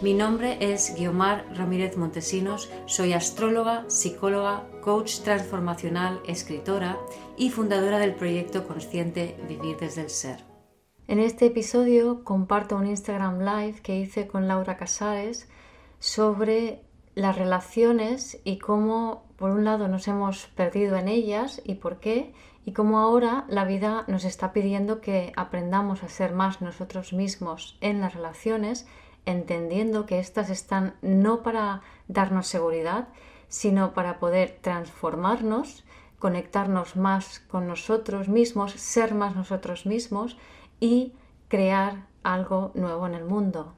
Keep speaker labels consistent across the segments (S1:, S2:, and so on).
S1: Mi nombre es Guiomar Ramírez Montesinos, soy astróloga, psicóloga, coach transformacional, escritora y fundadora del proyecto consciente Vivir desde el Ser. En este episodio comparto un Instagram Live que hice con Laura Casares sobre las relaciones y cómo por un lado nos hemos perdido en ellas y por qué, y cómo ahora la vida nos está pidiendo que aprendamos a ser más nosotros mismos en las relaciones entendiendo que éstas están no para darnos seguridad, sino para poder transformarnos, conectarnos más con nosotros mismos, ser más nosotros mismos y crear algo nuevo en el mundo.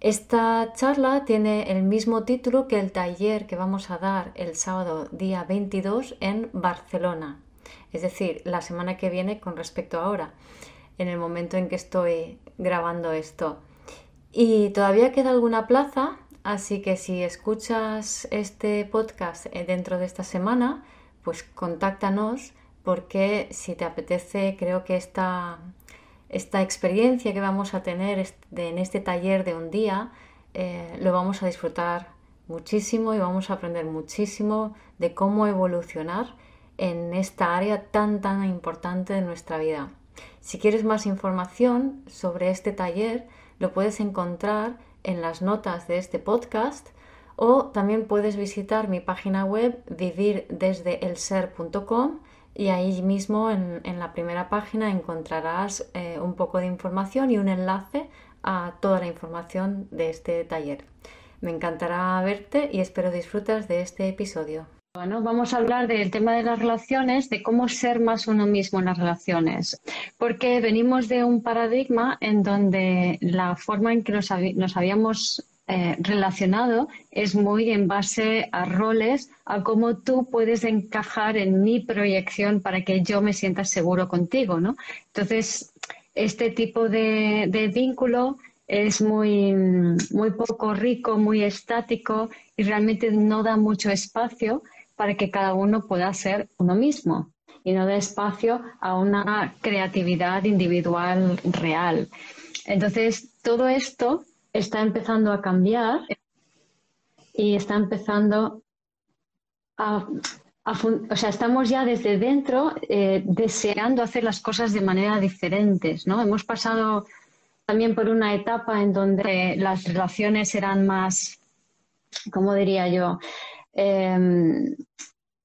S1: Esta charla tiene el mismo título que el taller que vamos a dar el sábado día 22 en Barcelona, es decir, la semana que viene con respecto a ahora, en el momento en que estoy grabando esto. Y todavía queda alguna plaza, así que si escuchas este podcast eh, dentro de esta semana, pues contáctanos porque si te apetece, creo que esta, esta experiencia que vamos a tener en este taller de un día, eh, lo vamos a disfrutar muchísimo y vamos a aprender muchísimo de cómo evolucionar en esta área tan tan importante de nuestra vida. Si quieres más información sobre este taller, lo puedes encontrar en las notas de este podcast o también puedes visitar mi página web vivirdesdeelser.com y ahí mismo en, la primera página encontrarás eh, un poco de información y un enlace a toda la información de este taller. Me encantará verte y espero disfrutas de este episodio. Bueno, vamos a hablar del tema de las relaciones, de cómo ser más uno mismo en las relaciones, porque venimos de un paradigma en donde la forma en que nos, habíamos eh, relacionado es muy en base a roles, a cómo tú puedes encajar en mi proyección para que yo me sienta seguro contigo, ¿no? Entonces, este tipo de, de vínculo es muy, muy poco rico, muy estático y realmente no da mucho espacio para que cada uno pueda ser uno mismo y no dé espacio a una creatividad individual real. Entonces, todo esto está empezando a cambiar y está empezando a, o sea, estamos ya desde dentro eh, deseando hacer las cosas de manera diferentes, ¿no? Hemos pasado también por una etapa en donde las relaciones eran más, ¿cómo diría yo? Em,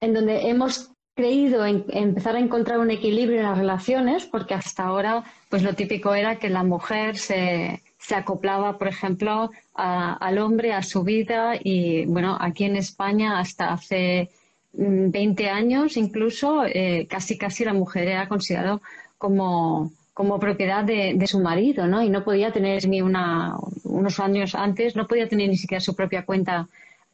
S1: en donde hemos creído en, empezar a encontrar un equilibrio en las relaciones, porque hasta ahora, pues lo típico era que la mujer se, se acoplaba, por ejemplo, al hombre, a su vida, y bueno, aquí en España hasta hace 20 mm, años incluso, eh, casi casi la mujer era considerada como, como propiedad de, de, su marido, ¿no? Y no podía tener ni una, unos años antes, no podía tener ni siquiera su propia cuenta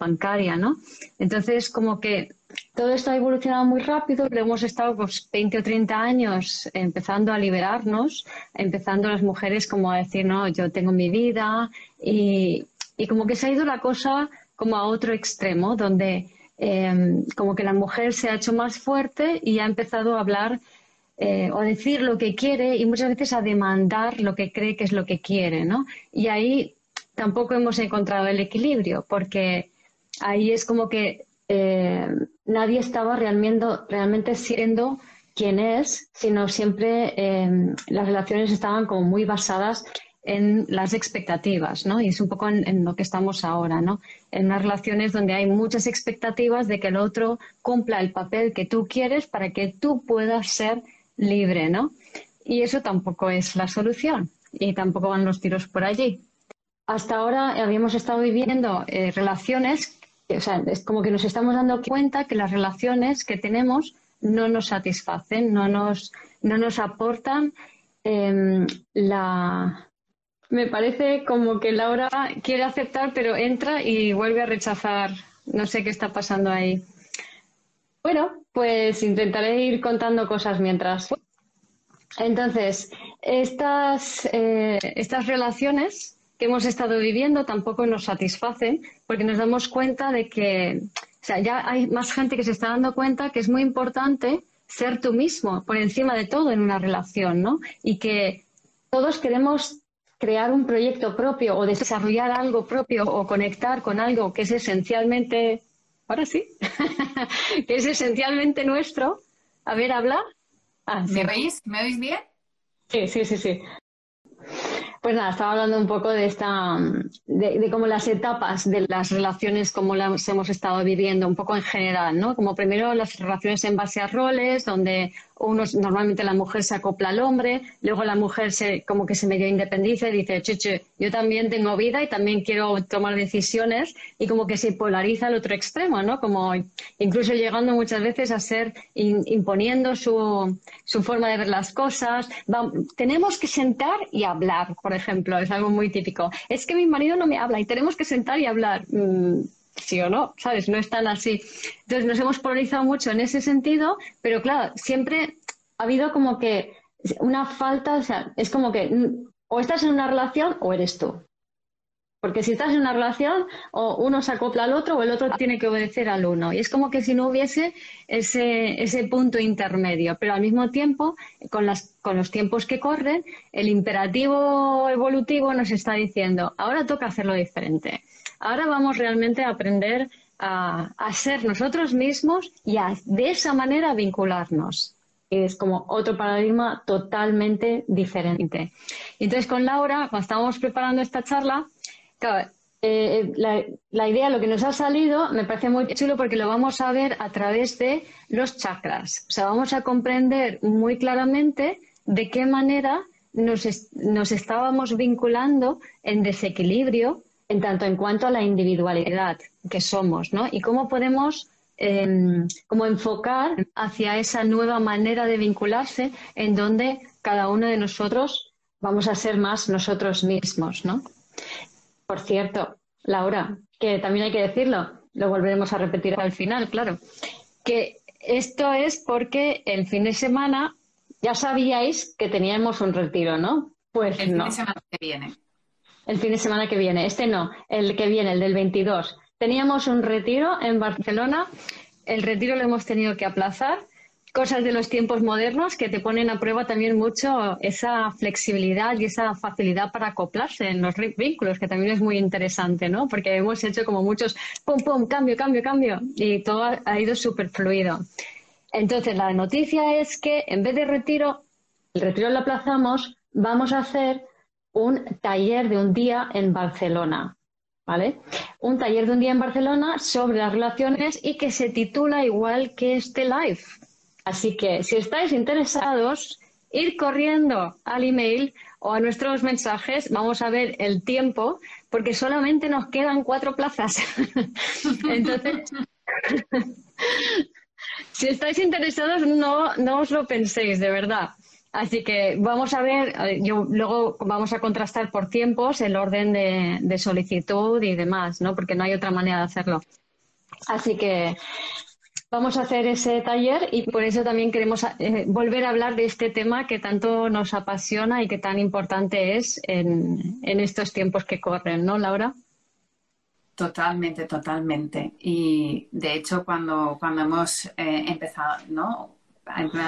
S1: bancaria, ¿no? Entonces, como que todo esto ha evolucionado muy rápido, le hemos estado pues, 20 o 30 años empezando a liberarnos, empezando las mujeres como a decir, no, yo tengo mi vida y, como que se ha ido la cosa como a otro extremo, donde em, como que la mujer se ha hecho más fuerte y ha empezado a hablar eh, o a decir lo que quiere y muchas veces a demandar lo que cree que es lo que quiere, ¿no? Y ahí tampoco hemos encontrado el equilibrio, porque ahí es como que eh, nadie estaba realmente, realmente siendo quien es, sino siempre eh, las relaciones estaban como muy basadas en las expectativas, ¿no? Y es un poco en, lo que estamos ahora, ¿no? En unas relaciones donde hay muchas expectativas de que el otro cumpla el papel que tú quieres para que tú puedas ser libre, ¿no? Y eso tampoco es la solución y tampoco van los tiros por allí. Hasta ahora habíamos estado viviendo eh, relaciones o sea, es como que nos estamos dando cuenta que las relaciones que tenemos no nos satisfacen, no nos, no nos aportan em, la, Me parece como que Laura quiere aceptar, pero entra y vuelve a rechazar. No sé qué está pasando ahí. Bueno, pues intentaré ir contando cosas mientras. Entonces, estas, eh, estas relaciones que hemos estado viviendo tampoco nos satisfacen porque nos damos cuenta de que, o sea, ya hay más gente que se está dando cuenta que es muy importante ser tú mismo por encima de todo en una relación, ¿no? Y que todos queremos crear un proyecto propio o desarrollar algo propio o conectar con algo que es esencialmente, ahora sí, que es esencialmente nuestro. A ver, habla.
S2: Ah, ¿Me oís? ¿Me oís bien?
S1: Sí, sí, sí, sí. Pues nada, estaba hablando un poco de esta, de, de cómo las etapas de las relaciones, como las hemos estado viviendo, un poco en general, ¿no? Como primero las relaciones en base a roles, donde uno, normalmente la mujer se acopla al hombre, luego la mujer se, como que se medio independiza y dice, che, yo también tengo vida y también quiero tomar decisiones y como que se polariza al otro extremo, ¿no? Como incluso llegando muchas veces a ser imponiendo su, su, forma de ver las cosas. tenemos que sentar y hablar, por ejemplo, es algo muy típico. Es que mi marido no me habla y tenemos que sentar y hablar. Mm, sí o no, ¿sabes? No es tan así. Entonces nos hemos polarizado mucho en ese sentido, pero claro, siempre ha habido como que una falta, o sea, es como que o estás en una relación o eres tú. Porque si estás en una relación, o uno se acopla al otro o el otro tiene que obedecer al uno. Y es como que si no hubiese ese, ese punto intermedio. Pero al mismo tiempo, con, las, con los tiempos que corren, el imperativo evolutivo nos está diciendo, ahora toca hacerlo diferente. Ahora vamos realmente a aprender a, ser nosotros mismos y a, de esa manera vincularnos. Es como otro paradigma totalmente diferente. Entonces, con Laura, cuando estábamos preparando esta charla, eh, la, la, idea, lo que nos ha salido, me parece muy chulo porque lo vamos a ver a través de los chakras. O sea, vamos a comprender muy claramente de qué manera nos, nos estábamos vinculando en desequilibrio en tanto en cuanto a la individualidad que somos, ¿no? Y cómo podemos em, enfocar hacia esa nueva manera de vincularse en donde cada uno de nosotros vamos a ser más nosotros mismos, ¿no? Por cierto, Laura, que también hay que decirlo, lo volveremos a repetir al final, claro, que esto es porque el fin de semana ya sabíais que teníamos un retiro, ¿no?
S2: Pues el fin de semana que viene
S1: el fin de semana que viene. Este no, el que viene, el del 22. Teníamos un retiro en Barcelona. El retiro lo hemos tenido que aplazar. Cosas de los tiempos modernos que te ponen a prueba también mucho esa flexibilidad y esa facilidad para acoplarse en los vínculos, que también es muy interesante, ¿no? Porque hemos hecho como muchos pum, pum, cambio, cambio, cambio, y todo ha ido súper fluido. Entonces, la noticia es que en vez de retiro, el retiro lo aplazamos, vamos a hacer un taller de un día en Barcelona. ¿Vale? Un taller de un día en Barcelona sobre las relaciones y que se titula igual que este live. Así que si estáis interesados, ir corriendo al email o a nuestros mensajes, vamos a ver el tiempo, porque solamente nos quedan cuatro plazas. Entonces, si estáis interesados, no, no os lo penséis, de verdad. Así que vamos a ver, yo luego vamos a contrastar por tiempos el orden de, solicitud y demás, ¿no? Porque no hay otra manera de hacerlo. Así que vamos a hacer ese taller y por eso también queremos eh, volver a hablar de este tema que tanto nos apasiona y que tan importante es en, estos tiempos que corren, ¿no, Laura?
S2: Totalmente, totalmente. Y de hecho, cuando, cuando hemos eh, empezado, ¿no?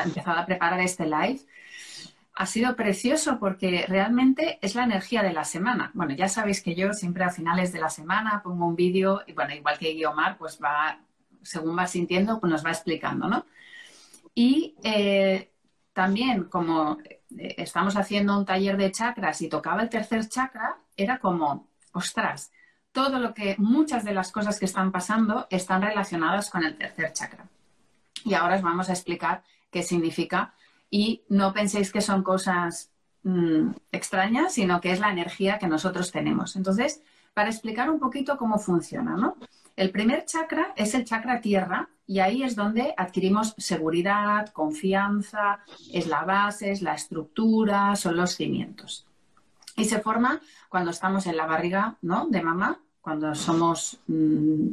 S2: Empezado a preparar este live, ha sido precioso porque realmente es la energía de la semana. Bueno, ya sabéis que yo siempre a finales de la semana pongo un vídeo y bueno, igual que Guiomar, pues va, según va sintiendo, pues nos va explicando, ¿no? Y eh, también como eh, estamos haciendo un taller de chakras y tocaba el tercer chakra, era como, ostras, todo lo que, muchas de las cosas que están pasando están relacionadas con el tercer chakra. Y ahora os vamos a explicar qué significa y no penséis que son cosas mm, extrañas, sino que es la energía que nosotros tenemos. Entonces, para explicar un poquito cómo funciona, ¿no? El primer chakra es el chakra tierra y ahí es donde adquirimos seguridad, confianza, es la base, es la estructura, son los cimientos. Y se forma cuando estamos en la barriga, ¿no? De mamá, cuando somos, mm,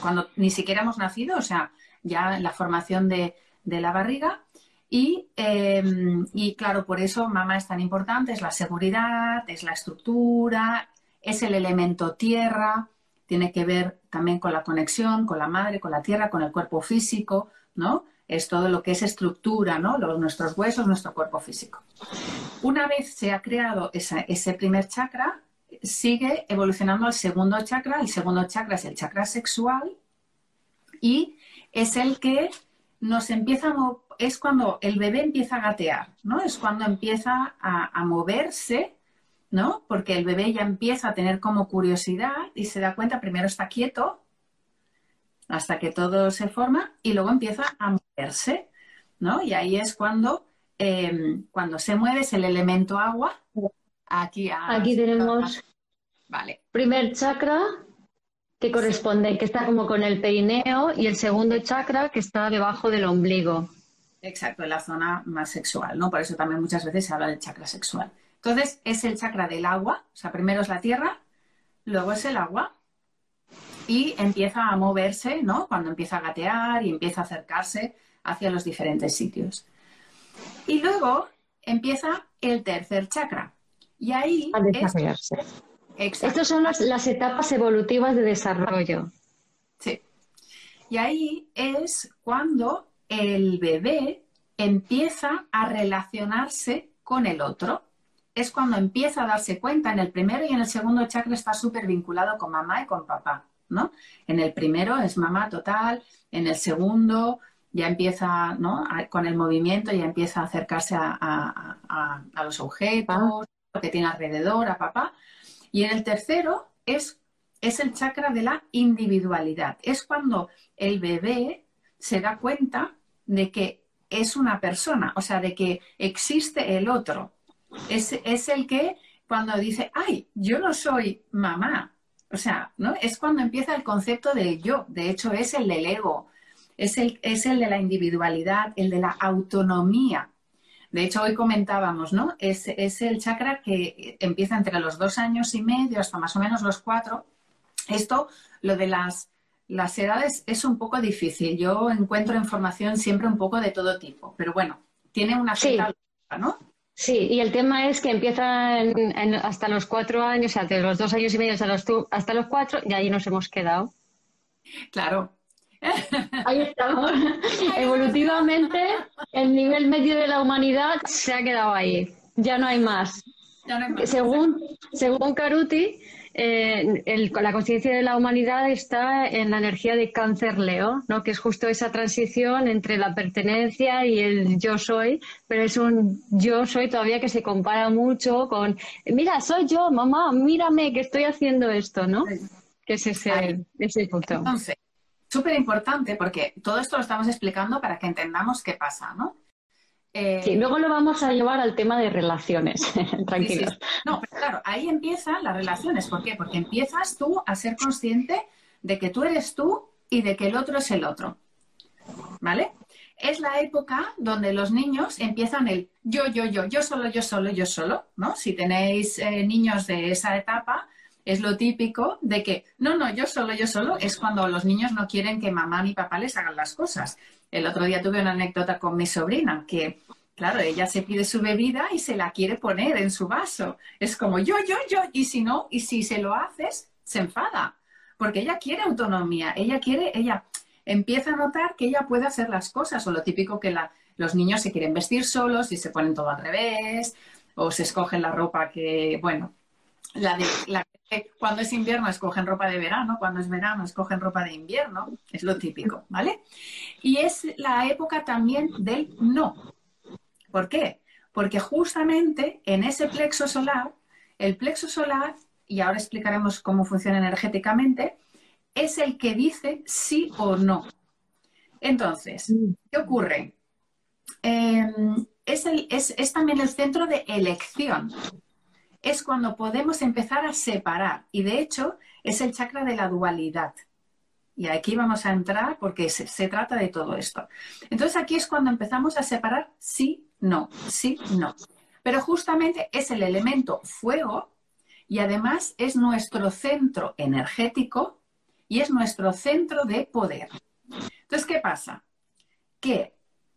S2: cuando ni siquiera hemos nacido, o sea, ya la formación de, la barriga. Y, em, y, claro, por eso mamá es tan importante, es la seguridad, es la estructura, es el elemento tierra, tiene que ver también con la conexión, con la madre, con la tierra, con el cuerpo físico, ¿no? Es todo lo que es estructura, ¿no? Los, nuestros huesos, nuestro cuerpo físico. Una vez se ha creado ese primer chakra, sigue evolucionando al segundo chakra. El segundo chakra es el chakra sexual y es el que nos empieza a es cuando el bebé empieza a gatear, ¿no? Es cuando empieza a moverse ¿no? Porque el bebé ya empieza a tener como curiosidad y se da cuenta, primero está quieto hasta que todo se forma y luego empieza a moverse, ¿no? Y ahí es cuando, em, cuando se mueve es el elemento agua. Aquí,
S1: Aquí tenemos
S2: vale.
S1: primer chakra que corresponde, que está como con el perineo y el segundo chakra que está debajo del ombligo.
S2: Exacto, en la zona más sexual, ¿no? Por eso también muchas veces se habla del chakra sexual. Entonces es el chakra del agua, o sea, primero es la tierra, luego es el agua y empieza a moverse, ¿no? Cuando empieza a gatear y empieza a acercarse hacia los diferentes sitios. Y luego empieza el tercer chakra. Y ahí...
S1: A desarrollarse. Estas son las etapas evolutivas de desarrollo.
S2: Sí. Y ahí es cuando el bebé empieza a relacionarse con el otro es cuando empieza a darse cuenta. En el primero y en el segundo chakra está súper vinculado con mamá y con papá, ¿no? En el primero es mamá total, en el segundo ya empieza, ¿no? con el movimiento ya empieza a acercarse a, los objetos, lo que tiene alrededor, a papá. Y en el tercero es, es el chakra de la individualidad. Es cuando el bebé se da cuenta de que es una persona, o sea, de que existe el otro, es, el que cuando dice, ay, yo no soy mamá. O sea, ¿no? Es cuando empieza el concepto de yo. De hecho, es el del ego. Es el, es el de la individualidad, el de la autonomía. De hecho, hoy comentábamos, ¿no? Es, es, el chakra que empieza entre los dos años y medio hasta más o menos los cuatro. Esto, lo de las, las edades, es un poco difícil. Yo encuentro información siempre un poco de todo tipo, pero bueno, tiene una
S1: cierta ¿no? Sí, y el tema es que empieza hasta los cuatro años, o sea, de los dos años y medio hasta los, hasta los cuatro, y ahí nos hemos quedado.
S2: Claro.
S1: Ahí estamos. Evolutivamente, el nivel medio de la humanidad se ha quedado ahí. Ya no hay más. Ya no hay más. Según, según Caruti, eh, la conciencia de la humanidad está en la energía de cáncer Leo, ¿no? que es justo esa transición entre la pertenencia y el yo soy, pero es un yo soy todavía que se compara mucho con, mira, soy yo, mamá, mírame que estoy haciendo esto, ¿no? Que es ese, ese punto.
S2: Entonces, súper importante porque todo esto lo estamos explicando para que entendamos qué pasa, ¿no?
S1: Eh, sí, luego lo vamos a llevar al tema de relaciones, tranquilos.
S2: No, pero claro, ahí empiezan las relaciones. ¿Por qué? Porque empiezas tú a ser consciente de que tú eres tú y de que el otro es el otro. ¿Vale? Es la época donde los niños empiezan el yo, yo, yo, yo solo, yo solo, yo solo, ¿no? Si tenéis eh, niños de esa etapa, es lo típico de que, no, no, yo solo, yo solo, es cuando los niños no quieren que mamá ni papá les hagan las cosas. El otro día tuve una anécdota con mi sobrina que, claro, ella se pide su bebida y se la quiere poner en su vaso. Es como yo, yo, yo, y si no, y si se lo haces, se enfada, porque ella quiere autonomía, ella quiere, ella empieza a notar que ella puede hacer las cosas, o lo típico que los niños se quieren vestir solos y se ponen todo al revés, o se escogen la ropa que, bueno, la de, la, cuando es invierno escogen ropa de verano, cuando es verano escogen ropa de invierno, es lo típico, ¿vale? Y es la época también del no. ¿Por qué? Porque justamente en ese plexo solar, el plexo solar, y ahora explicaremos cómo funciona energéticamente, es el que dice sí o no. Entonces, ¿qué ocurre? Em, es, es también el centro de elección es cuando podemos empezar a separar. Y de hecho, es el chakra de la dualidad. Y aquí vamos a entrar porque se, trata de todo esto. Entonces aquí es cuando empezamos a separar sí, no, sí, no. Pero justamente es el elemento fuego y además es nuestro centro energético y es nuestro centro de poder. Entonces, ¿qué pasa? Que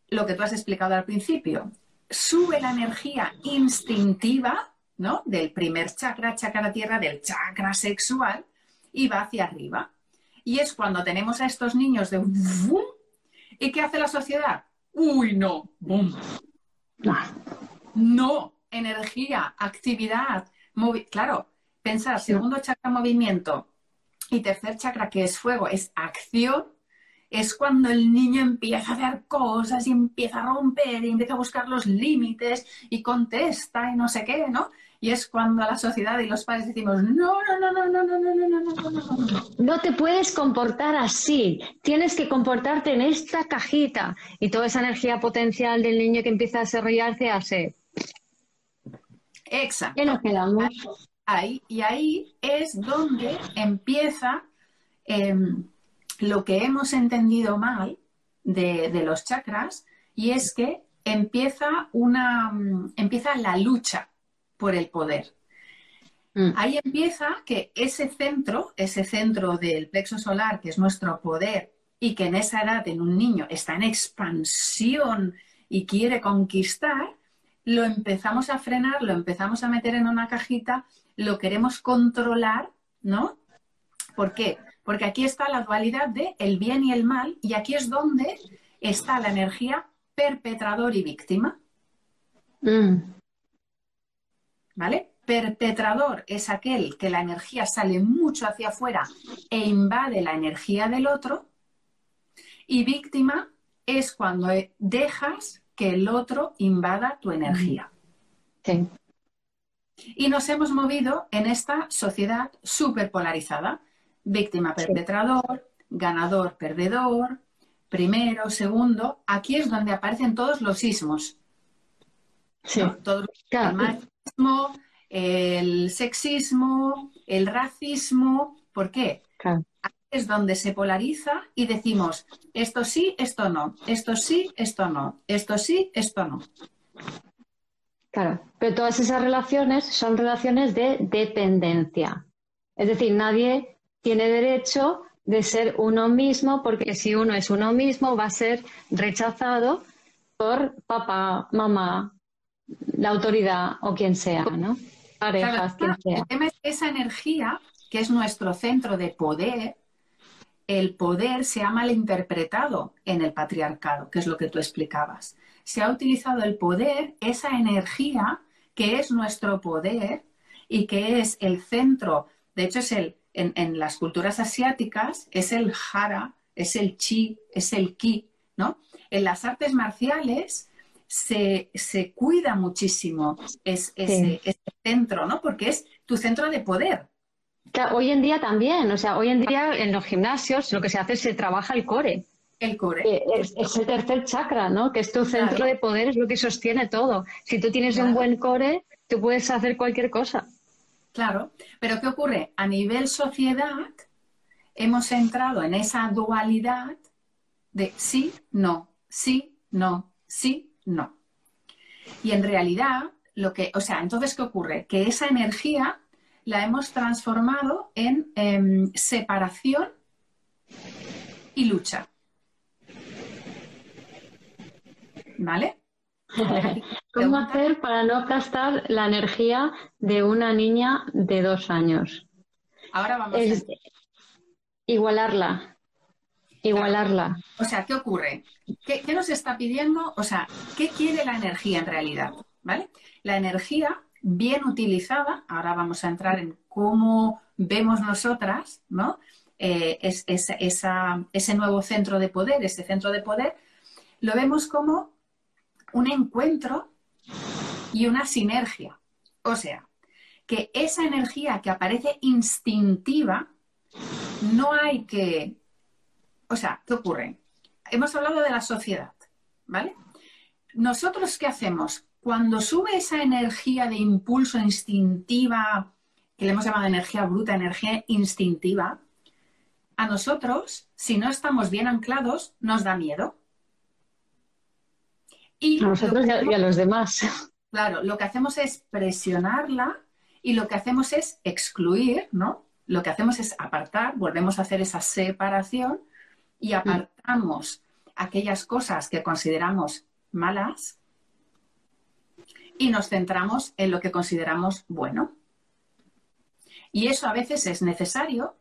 S2: lo que tú has explicado al principio, sube la energía instintiva, ¿no? Del primer chakra, chakra tierra, del chakra sexual, y va hacia arriba. Y es cuando tenemos a estos niños de ¡bum! ¿Y qué hace la sociedad? Uy, no, ¡bum! No, energía, actividad, claro, pensar, segundo chakra movimiento y tercer chakra que es fuego, es acción, es cuando el niño empieza a hacer cosas y empieza a romper y empieza a buscar los límites y contesta y no sé qué, ¿no? Y es cuando la sociedad y los padres decimos, no, no, no, no, no, no, no, no, no, no, no, no.
S1: No te puedes comportar así, tienes que comportarte en esta cajita y toda esa energía potencial del niño que empieza a desarrollarse hace.
S2: Exacto.
S1: ¿Qué nos quedamos?
S2: Ahí, y ahí es donde empieza lo que hemos entendido mal de, de, los chakras y es que empieza una empieza la lucha por el poder. Mm. Ahí empieza que ese centro, ese centro del plexo solar, que es nuestro poder, y que en esa edad en un niño está en expansión y quiere conquistar, lo empezamos a frenar, lo empezamos a meter en una cajita, lo queremos controlar, ¿no? ¿Por qué? Porque aquí está la dualidad de el bien y el mal, y aquí es donde está la energía perpetrador y víctima. Mm. ¿Vale? Perpetrador es aquel que la energía sale mucho hacia afuera e invade la energía del otro. Y víctima es cuando dejas que el otro invada tu energía.
S1: Sí.
S2: Y nos hemos movido en esta sociedad súper polarizada. Víctima, perpetrador, ganador, perdedor, primero, segundo. Aquí es donde aparecen todos los sismos.
S1: Sí.
S2: Todos los el sexismo, el racismo. ¿Por qué? Es donde se polariza y decimos, esto sí, esto no, esto sí, esto no, esto sí, esto no.
S1: Claro, pero todas esas relaciones son relaciones de dependencia. Es decir, nadie tiene derecho de ser uno mismo porque si uno es uno mismo va a ser rechazado por papá, mamá, la autoridad o quien sea, ¿no?
S2: Parejas, quien sea. El tema es esa energía, que es nuestro centro de poder, el poder se ha malinterpretado en el patriarcado, que es lo que tú explicabas. Se ha utilizado el poder, esa energía que es nuestro poder y que es el centro, de hecho es el, en, en las culturas asiáticas, es el jara, es el chi, es el ki, ¿no? En las artes marciales se, cuida muchísimo ese, centro, ¿no? Porque es tu centro de poder.
S1: hoy en día también, o sea, hoy en día en los gimnasios lo que se hace es se trabaja el core.
S2: El core.
S1: Es, el tercer chakra, ¿no? Que es tu centro de poder, es lo que sostiene todo. Si tú tienes un buen core, tú puedes hacer cualquier cosa.
S2: Claro, pero ¿qué ocurre? A nivel sociedad hemos entrado en esa dualidad de sí, no, sí, no, sí, no. Y en realidad, lo que, o sea, entonces, ¿qué ocurre? Que esa energía la hemos transformado en em, separación y lucha. ¿Vale?
S1: ¿Cómo hacer para no gastar la energía de una niña de dos años?
S2: Ahora vamos a
S1: igualarla. Igualarla.
S2: O sea, ¿qué ocurre? ¿Qué, nos está pidiendo? O sea, ¿qué quiere la energía en realidad? ¿Vale? La energía bien utilizada, ahora vamos a entrar en cómo vemos nosotras, ¿no? Eh, es, ese nuevo centro de poder, ese centro de poder, lo vemos como un encuentro y una sinergia. O sea, que esa energía que aparece instintiva, no hay que o sea, ¿qué ocurre? Hemos hablado de la sociedad, ¿vale? Nosotros, ¿qué hacemos? Cuando sube esa energía de impulso instintiva, que le hemos llamado energía bruta, energía instintiva, a nosotros, si no estamos bien anclados, nos da miedo.
S1: Y a nosotros y a los demás.
S2: Claro, lo que hacemos es presionarla y lo que hacemos es excluir, ¿no? Lo que hacemos es apartar, volvemos a hacer esa separación y apartamos aquellas cosas que consideramos malas y nos centramos en lo que consideramos bueno. Y eso a veces es necesario,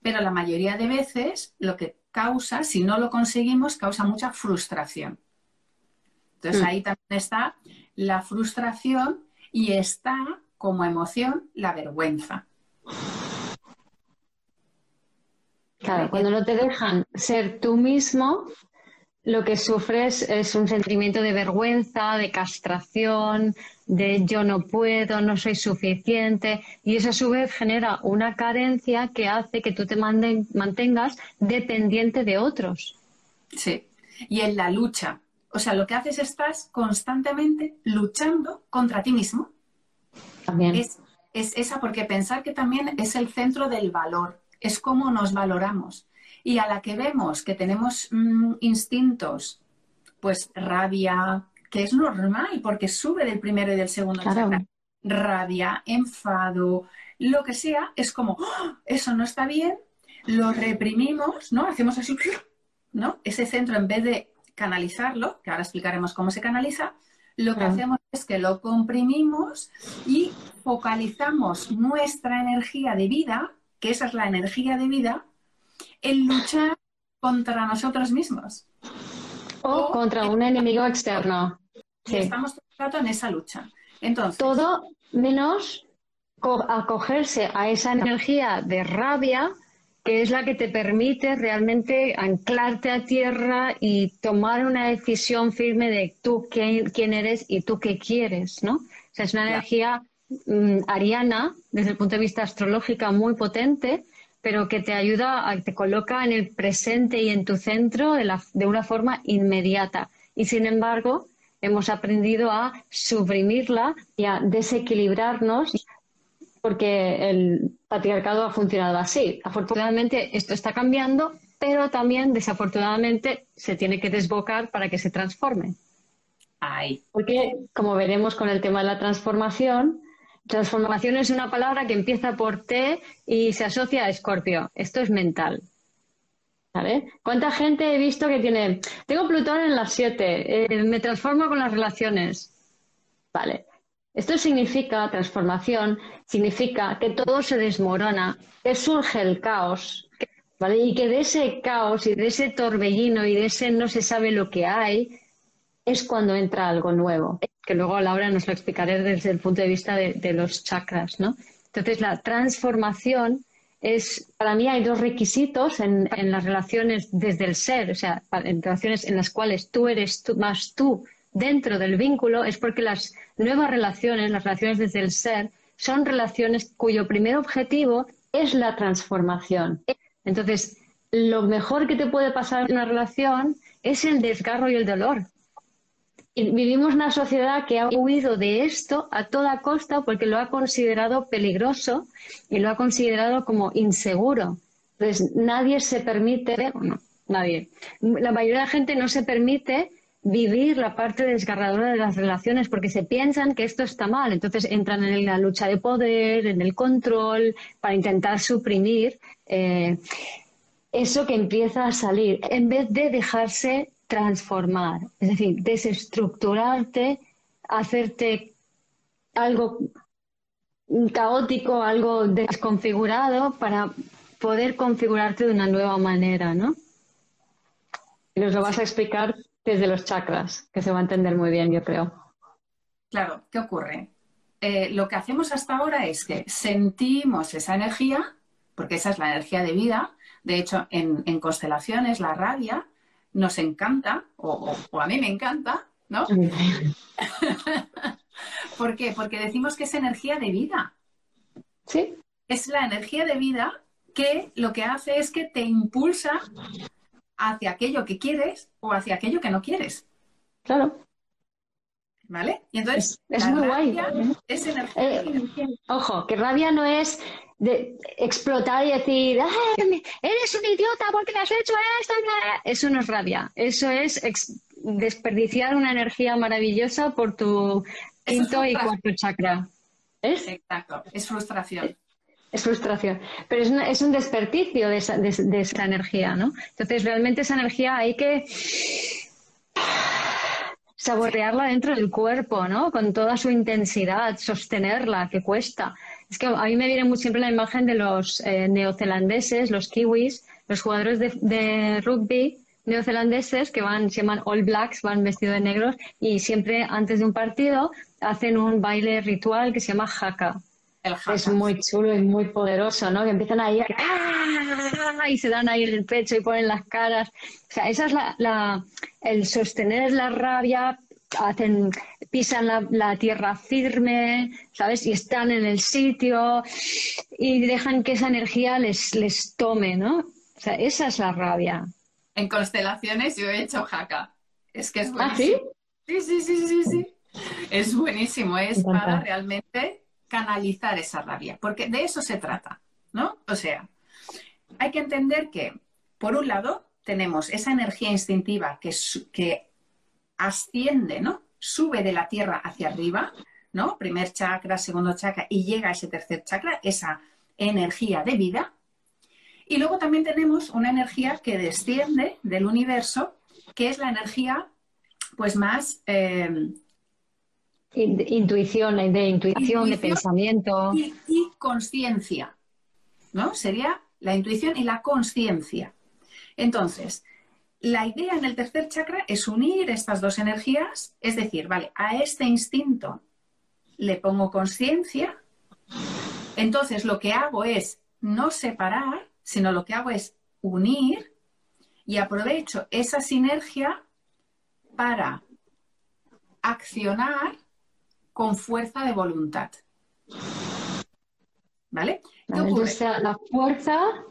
S2: pero la mayoría de veces lo que causa, si no lo conseguimos, causa mucha frustración. Entonces mm. ahí también está la frustración y está como emoción la vergüenza.
S1: Claro, cuando no te dejan ser tú mismo, lo que sufres es un sentimiento de vergüenza, de castración, de yo no puedo, no soy suficiente, y eso a su vez genera una carencia que hace que tú te mantengas dependiente de otros.
S2: Sí, y en la lucha. O sea, lo que haces es estás constantemente luchando contra ti mismo.
S1: También.
S2: Es, es esa, porque pensar que también es el centro del valor, es cómo nos valoramos. Y a la que vemos que tenemos mm, instintos, pues rabia, que es normal porque sube del primero y del segundo rabia, enfado, lo que sea, es como, ¡Oh! eso no está bien, lo reprimimos, ¿no? Hacemos así, ¿no? Ese centro, en vez de canalizarlo, que ahora explicaremos cómo se canaliza, lo que hacemos es que lo comprimimos y focalizamos nuestra energía de vida, que esa es la energía de vida, en luchar contra nosotros mismos.
S1: O, contra un enemigo externo.
S2: estamos todo el rato en esa lucha. Entonces,
S1: todo menos acogerse a esa energía de rabia que es la que te permite realmente anclarte a tierra y tomar una decisión firme de tú quién, eres y tú qué quieres, ¿no? O sea, es una energía mm, ariana desde el punto de vista astrológico muy potente pero que te ayuda, te coloca en el presente y en tu centro de, de una forma inmediata. Y sin embargo, hemos aprendido a suprimirla y a desequilibrarnos porque el patriarcado ha funcionado así. Afortunadamente esto está cambiando, pero también desafortunadamente se tiene que desbocar para que se transforme.
S2: Ay.
S1: Porque, como veremos con el tema de la transformación, Transformación es una palabra que empieza por T y se asocia a Escorpio. Esto es mental. ¿Vale? ¿Cuánta gente he visto que tiene, tengo Plutón en las 7, eh, me transformo con las relaciones? Vale. Esto significa, transformación, significa que todo se desmorona, que surge el caos, ¿vale? Y que de ese caos y de ese torbellino y de ese no se sabe lo que hay, es cuando entra algo nuevo que luego a la nos lo explicaré desde el punto de vista de, los chakras, ¿no? Entonces, la transformación es, para mí hay dos requisitos en, las relaciones desde el ser, o sea, en relaciones en las cuales tú eres más tú dentro del vínculo, es porque las nuevas relaciones, las relaciones desde el ser, son relaciones cuyo primer objetivo es la transformación. Entonces, lo mejor que te puede pasar en una relación es el desgarro y el dolor vivimos una sociedad que ha huido de esto a toda costa porque lo ha considerado peligroso y lo ha considerado como inseguro. Entonces, nadie se permite, nadie, la mayoría de la gente no se permite vivir la parte desgarradora de las relaciones porque se piensan que esto está mal. Entonces entran en la lucha de poder, en el control, para intentar suprimir eh, eso que empieza a salir, en vez de dejarse transformar, es decir, desestructurarte, hacerte algo caótico, algo desconfigurado para poder configurarte de una nueva manera, ¿no? Y nos lo vas a explicar desde los chakras, que se va a entender muy bien, yo creo.
S2: Claro, ¿qué ocurre? Eh, lo que hacemos hasta ahora es que sentimos esa energía, porque esa es la energía de vida. De hecho, en, en constelaciones, la rabia nos encanta, o, a mí me encanta, ¿no? ¿Por qué? Porque decimos que es energía de vida.
S1: Sí.
S2: Es la energía de vida que lo que hace es que te impulsa hacia aquello que quieres o hacia aquello que no quieres.
S1: Claro.
S2: ¿Vale? Y entonces,
S1: es, muy guay.
S2: Es energía de vida.
S1: Eh, ojo, que rabia no es de explotar y decir, eres un idiota porque me has hecho esto. Eso no es rabia, eso es desperdiciar una energía maravillosa por tu quinto y cuarto chakra.
S2: ¿Es? Exacto, es frustración.
S1: Es frustración, pero es, es un desperdicio de esa, de esa energía, ¿no? Entonces, realmente esa energía hay que saborearla dentro del cuerpo, ¿no? Con toda su intensidad, sostenerla, que cuesta. Es que a mí me viene muy siempre la imagen de los eh, neozelandeses, los kiwis, los jugadores de, rugby neozelandeses que van, se llaman All Blacks, van vestidos de negros y siempre antes de un partido hacen un baile ritual que se llama haka. es muy chulo y muy poderoso, ¿no? Que empiezan ahí ¡ah! y se dan ahí en el pecho y ponen las caras. O sea, esa es la, el sostener la rabia, hacen, pisan la, tierra firme, ¿sabes? Y están en el sitio y dejan que esa energía les, les tome, ¿no? O sea, esa es la rabia.
S2: En constelaciones yo he hecho jaca. Es que es
S1: ¿Ah, sí?
S2: Sí, sí, sí, sí, sí. Es buenísimo, es para realmente canalizar esa rabia, porque de eso se trata, ¿no? O sea, hay que entender que, por un lado, tenemos esa energía instintiva que, que asciende, ¿no? Sube de la tierra hacia arriba, ¿no? Primer chakra, segundo chakra y llega a ese tercer chakra, esa energía de vida. Y luego también tenemos una energía que desciende del universo, que es la energía, pues más eh,
S1: Intuición, de intuición, de pensamiento.
S2: Y, conciencia, ¿no? Sería la intuición y la conciencia. Entonces, la idea en el tercer chakra es unir estas dos energías, es decir, vale, a este instinto le pongo conciencia, entonces lo que hago es no separar, sino lo que hago es unir y aprovecho esa sinergia para accionar con fuerza de voluntad. ¿Vale?
S1: la fuerza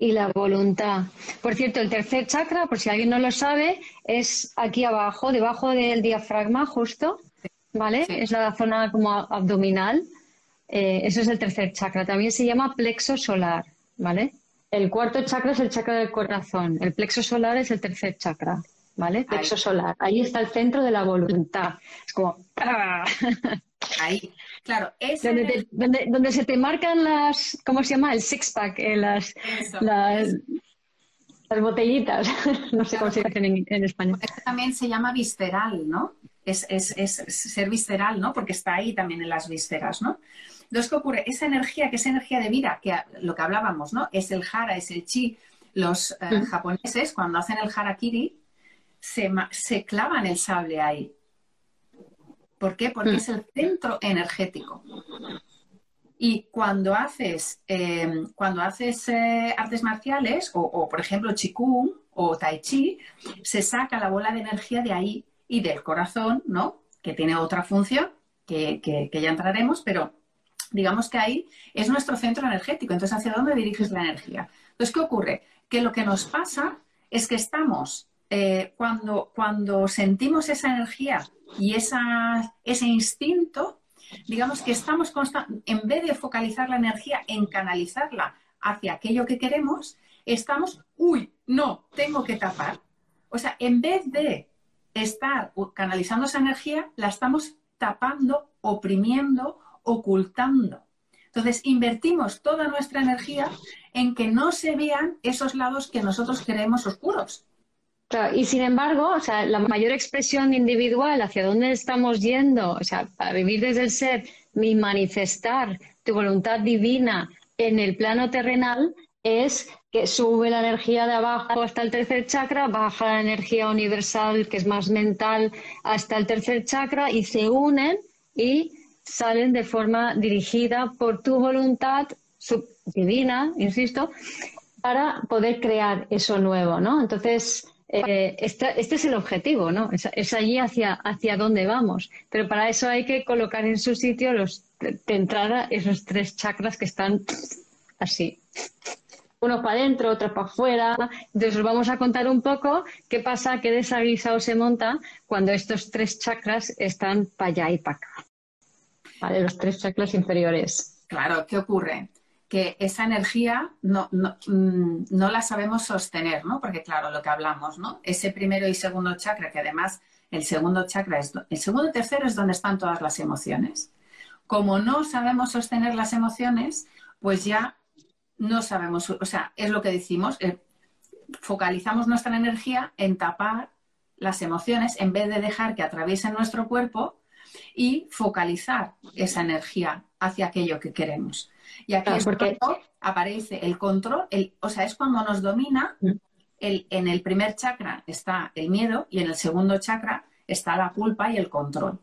S1: y la voluntad. Por cierto, el tercer chakra, por si alguien no lo sabe, es aquí abajo, debajo del diafragma, justo, ¿vale? Es la zona como abdominal. Eh, eso es el tercer chakra. También se llama plexo solar, ¿vale? El cuarto chakra es el chakra del corazón. El plexo solar es el tercer chakra. ¿vale? Plexo solar. Ahí está el centro de la voluntad. Es como... ¡ah!
S2: Ahí, claro.
S1: donde, se te marcan las... ¿Cómo se llama? El six-pack, eh, las, las, botellitas. no sé cómo se dice en, español.
S2: también se llama visceral, ¿no? Es, es, es, ser visceral, ¿no? Porque está ahí también en las vísceras, ¿no? Entonces, ¿qué ocurre? Esa energía, que es energía de vida, que lo que hablábamos, ¿no? Es el jara, es el chi. Los eh, japoneses, cuando hacen el harakiri, se, se clavan el sable ahí. ¿Por qué? Porque es el centro energético. Y cuando haces, em, cuando haces eh, artes marciales, o, por ejemplo Qigong o Tai Chi, se saca la bola de energía de ahí y del corazón, ¿no? Que tiene otra función, que, que ya entraremos, pero digamos que ahí es nuestro centro energético. Entonces, ¿hacia dónde diriges la energía? Entonces, ¿qué ocurre? Que lo que nos pasa es que estamos eh, cuando, cuando sentimos esa energía y esa, ese instinto, digamos que estamos en vez de focalizar la energía en canalizarla hacia aquello que queremos, estamos, uy, no, tengo que tapar. O sea, en vez de estar canalizando esa energía, la estamos tapando, oprimiendo, ocultando. Entonces, invertimos toda nuestra energía en que no se vean esos lados que nosotros creemos oscuros
S1: y sin embargo, o sea, la mayor expresión individual hacia dónde estamos yendo, o sea, para vivir desde el ser, mi manifestar tu voluntad divina en el plano terrenal es que sube la energía de abajo hasta el tercer chakra, baja la energía universal, que es más mental, hasta el tercer chakra y se unen y salen de forma dirigida por tu voluntad divina, insisto, para poder crear eso nuevo, ¿no? Entonces, eh, este, es el objetivo, ¿no? Es, allí hacia, hacia dónde vamos. Pero para eso hay que colocar en su sitio de entrada esos tres chakras que están así. Uno para adentro, otro para afuera. Entonces os vamos a contar un poco qué pasa, qué desaguisado se monta cuando estos tres chakras están para allá y para acá. ¿Vale? Los tres chakras inferiores.
S2: Claro, ¿qué ocurre? Que esa energía no, mm, no, la sabemos sostener, ¿no? Porque claro, lo que hablamos, ¿no? Ese primero y segundo chakra, que además el segundo chakra es, el segundo y tercero es donde están todas las emociones. Como no sabemos sostener las emociones, pues ya no sabemos, o sea, es lo que decimos, eh, focalizamos nuestra energía en tapar las emociones en vez de dejar que atraviesen nuestro cuerpo y focalizar esa energía hacia aquello que queremos. Y aquí es porque... aparece el control, el, o sea, es cuando nos domina, mm. el, en el primer chakra está el miedo y en el segundo chakra está la culpa y el control.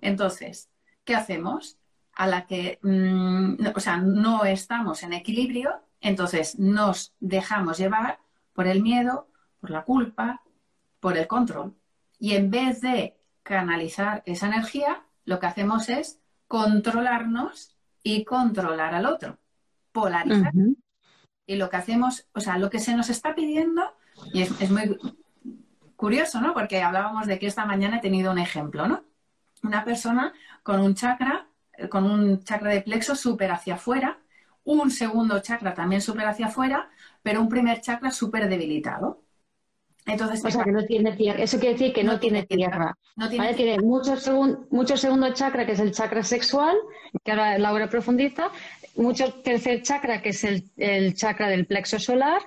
S2: Entonces, ¿qué hacemos? A la que, mm, o sea, no estamos en equilibrio, entonces nos dejamos llevar por el miedo, por la culpa, por el control. Y en vez de canalizar esa energía, lo que hacemos es controlarnos y controlar al otro, polarizar. Y lo que hacemos, o sea, lo que se nos está pidiendo, y es, muy curioso, ¿no? Porque hablábamos de que esta mañana he tenido un ejemplo, ¿no? Una persona con un chakra, con un chakra de plexo súper hacia afuera, un segundo chakra también súper hacia afuera, pero un primer chakra súper debilitado.
S1: Entonces, o sea, que no tiene tierra. Eso quiere decir que no, tiene tierra. No tiene, tiene mucho, mucho, segundo chakra, que es el chakra sexual, que ahora Laura profundiza. Mucho tercer chakra, que es el, chakra del plexo solar.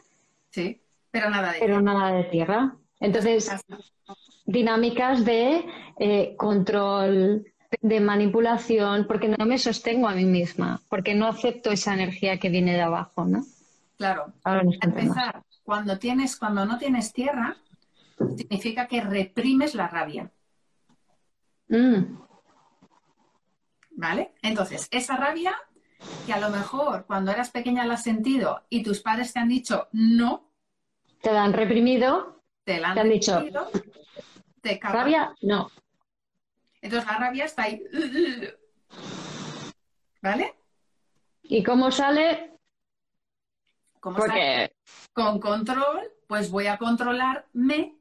S2: Sí, pero nada de
S1: Pero nada de tierra. Entonces, dinámicas de eh, control, de manipulación, porque no me sostengo a mí misma, porque no acepto esa energía que viene de abajo, ¿no?
S2: Claro. Ahora empezar cuando, tienes, cuando no tienes tierra, significa que reprimes la rabia. Mm. ¿Vale? Entonces, esa rabia, que a lo mejor cuando eras pequeña la has sentido y tus padres te han dicho no.
S1: Te la han reprimido.
S2: Te la han, dicho.
S1: Te rabia, no.
S2: Entonces la rabia está ahí. ¿Vale?
S1: ¿Y cómo sale?
S2: Porque... Con control, pues voy a controlarme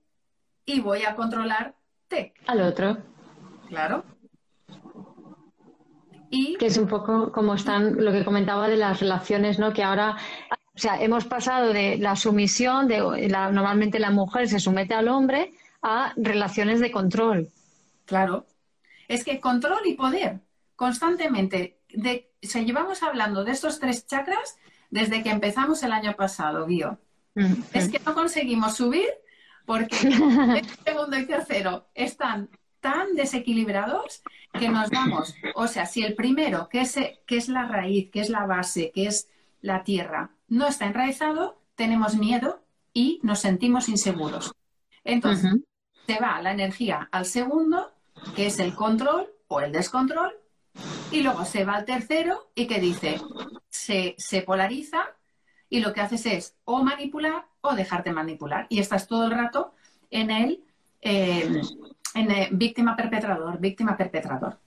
S2: y voy a controlarte.
S1: Al otro.
S2: Claro.
S1: Y... Que es un poco como están lo que comentaba de las relaciones, ¿no? Que ahora, o sea, hemos pasado de la sumisión, de la, normalmente la mujer se somete al hombre, a relaciones de control.
S2: Claro. Es que control y poder, constantemente. De, o llevamos hablando de estos tres chakras desde que empezamos el año pasado, Guío. Mm, es que no conseguimos subir porque el segundo y tercero están tan desequilibrados que nos vamos. O sea, si el primero, que es, que es la raíz, que es la base, que es la tierra, no está enraizado, tenemos miedo y nos sentimos inseguros. Entonces, se va la energía al segundo, que es el control o el descontrol, y luego se va al tercero y que dice, se, polariza y lo que haces es o manipular o dejarte manipular. Y estás todo el rato en el, en víctima perpetrador, víctima perpetrador.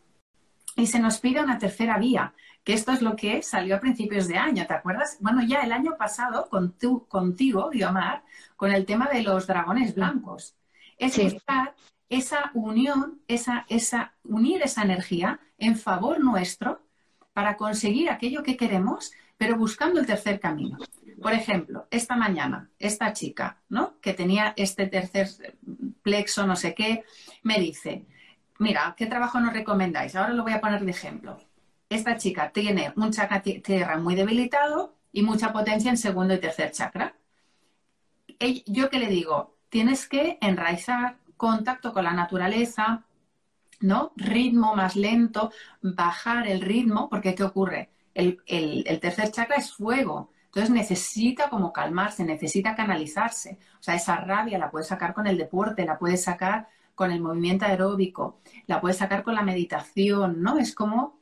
S2: Y se nos pide una tercera vía, que esto es lo que salió a principios de año, ¿te acuerdas? Bueno, ya el año pasado con tu, contigo, Guiomar, con el tema de los dragones blancos. Es buscar esa unión, esa, esa, unir esa energía en favor nuestro para conseguir aquello que queremos, pero buscando el tercer camino. Por ejemplo, esta mañana, esta chica, ¿no? Que tenía este tercer plexo, no sé qué, me dice, mira, ¿qué trabajo nos recomendáis? Ahora lo voy a poner de ejemplo. Esta chica tiene un chakra tierra muy debilitado y mucha potencia en segundo y tercer chakra. Yo que le digo, tienes que enraizar contacto con la naturaleza, ¿no? Ritmo más lento, bajar el ritmo, porque ¿qué ocurre? El, tercer chakra es fuego, entonces necesita como calmarse, necesita canalizarse. O sea, esa rabia la puedes sacar con el deporte, la puedes sacar con el movimiento aeróbico, la puedes sacar con la meditación, ¿no? Es como,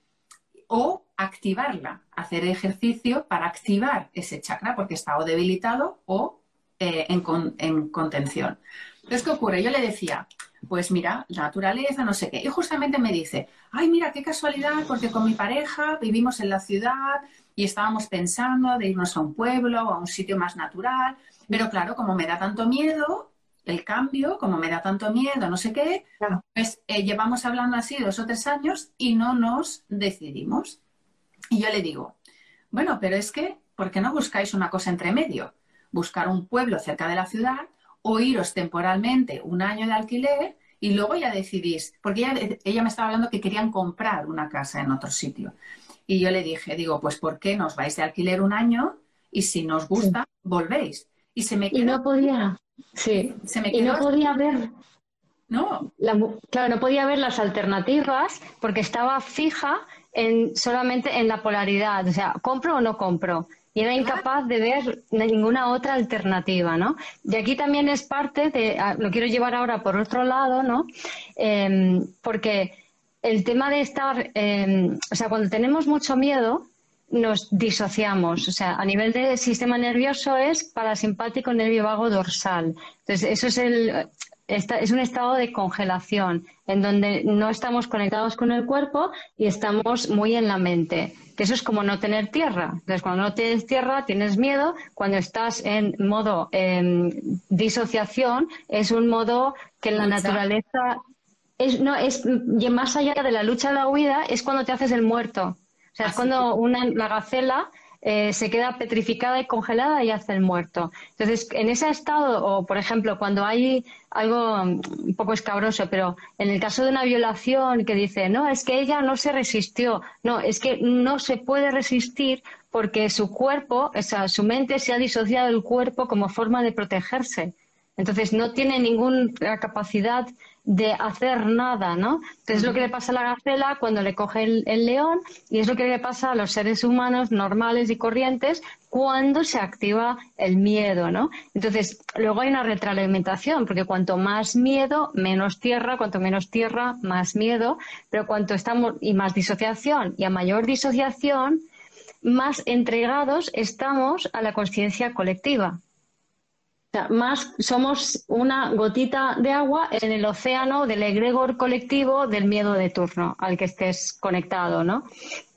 S2: o activarla, hacer ejercicio para activar ese chakra porque está o debilitado o eh, en, en contención. Entonces, ¿qué ocurre? Yo le decía, pues mira, la naturaleza, no sé qué. Y justamente me dice, ay, mira, qué casualidad, porque con mi pareja vivimos en la ciudad y estábamos pensando de irnos a un pueblo o a un sitio más natural. Pero claro, como me da tanto miedo el cambio, como me da tanto miedo, no sé qué, pues eh, llevamos hablando así dos o tres años y no nos decidimos. Y yo le digo, bueno, pero es que, ¿por qué no buscáis una cosa entre medio? Buscar un pueblo cerca de la ciudad o iros temporalmente un año de alquiler y luego ya decidís, porque ella, ella me estaba hablando que querían comprar una casa en otro sitio. Y yo le dije, digo, pues ¿por qué nos vais de alquiler un año y si nos gusta, volvéis? Y se me
S1: quedó... Y no podía, sí, se me quedó... y no podía ver...
S2: No.
S1: claro, no podía ver las alternativas porque estaba fija en, solamente en la polaridad, o sea, compro o no compro y era incapaz de ver ninguna otra alternativa, ¿no? Y aquí también es parte de, lo quiero llevar ahora por otro lado, ¿no? Em, porque el tema de estar, em, o sea, cuando tenemos mucho miedo, nos disociamos. O sea, a nivel de sistema nervioso es parasimpático nervio vago dorsal. Entonces, eso es el, es un estado de congelación, en donde no estamos conectados con el cuerpo y estamos muy en la mente. Que eso es como no tener tierra. Entonces, cuando no tienes tierra, tienes miedo. Cuando estás en modo em, disociación, es un modo que en la naturaleza es, no, es más allá de la lucha de la huida, es cuando te haces el muerto. O sea, es cuando una, la gacela eh, se queda petrificada y congelada y hace el muerto. Entonces, en ese estado, o por ejemplo, cuando hay algo un poco escabroso, pero en el caso de una violación que dice, no, es que ella no se resistió, no, es que no se puede resistir porque su cuerpo, o sea, su mente se ha disociado del cuerpo como forma de protegerse. Entonces, no tiene ninguna capacidad de hacer nada, ¿no? Entonces es lo que le pasa a la gacela cuando le coge el, león y es lo que le pasa a los seres humanos normales y corrientes cuando se activa el miedo, ¿no? Entonces, luego hay una retroalimentación, porque cuanto más miedo, menos tierra, cuanto menos tierra, más miedo, pero cuanto estamos, y más disociación, y a mayor disociación, más entregados estamos a la conciencia colectiva más somos una gotita de agua en el océano del egregor colectivo del miedo de turno al que estés conectado, ¿no?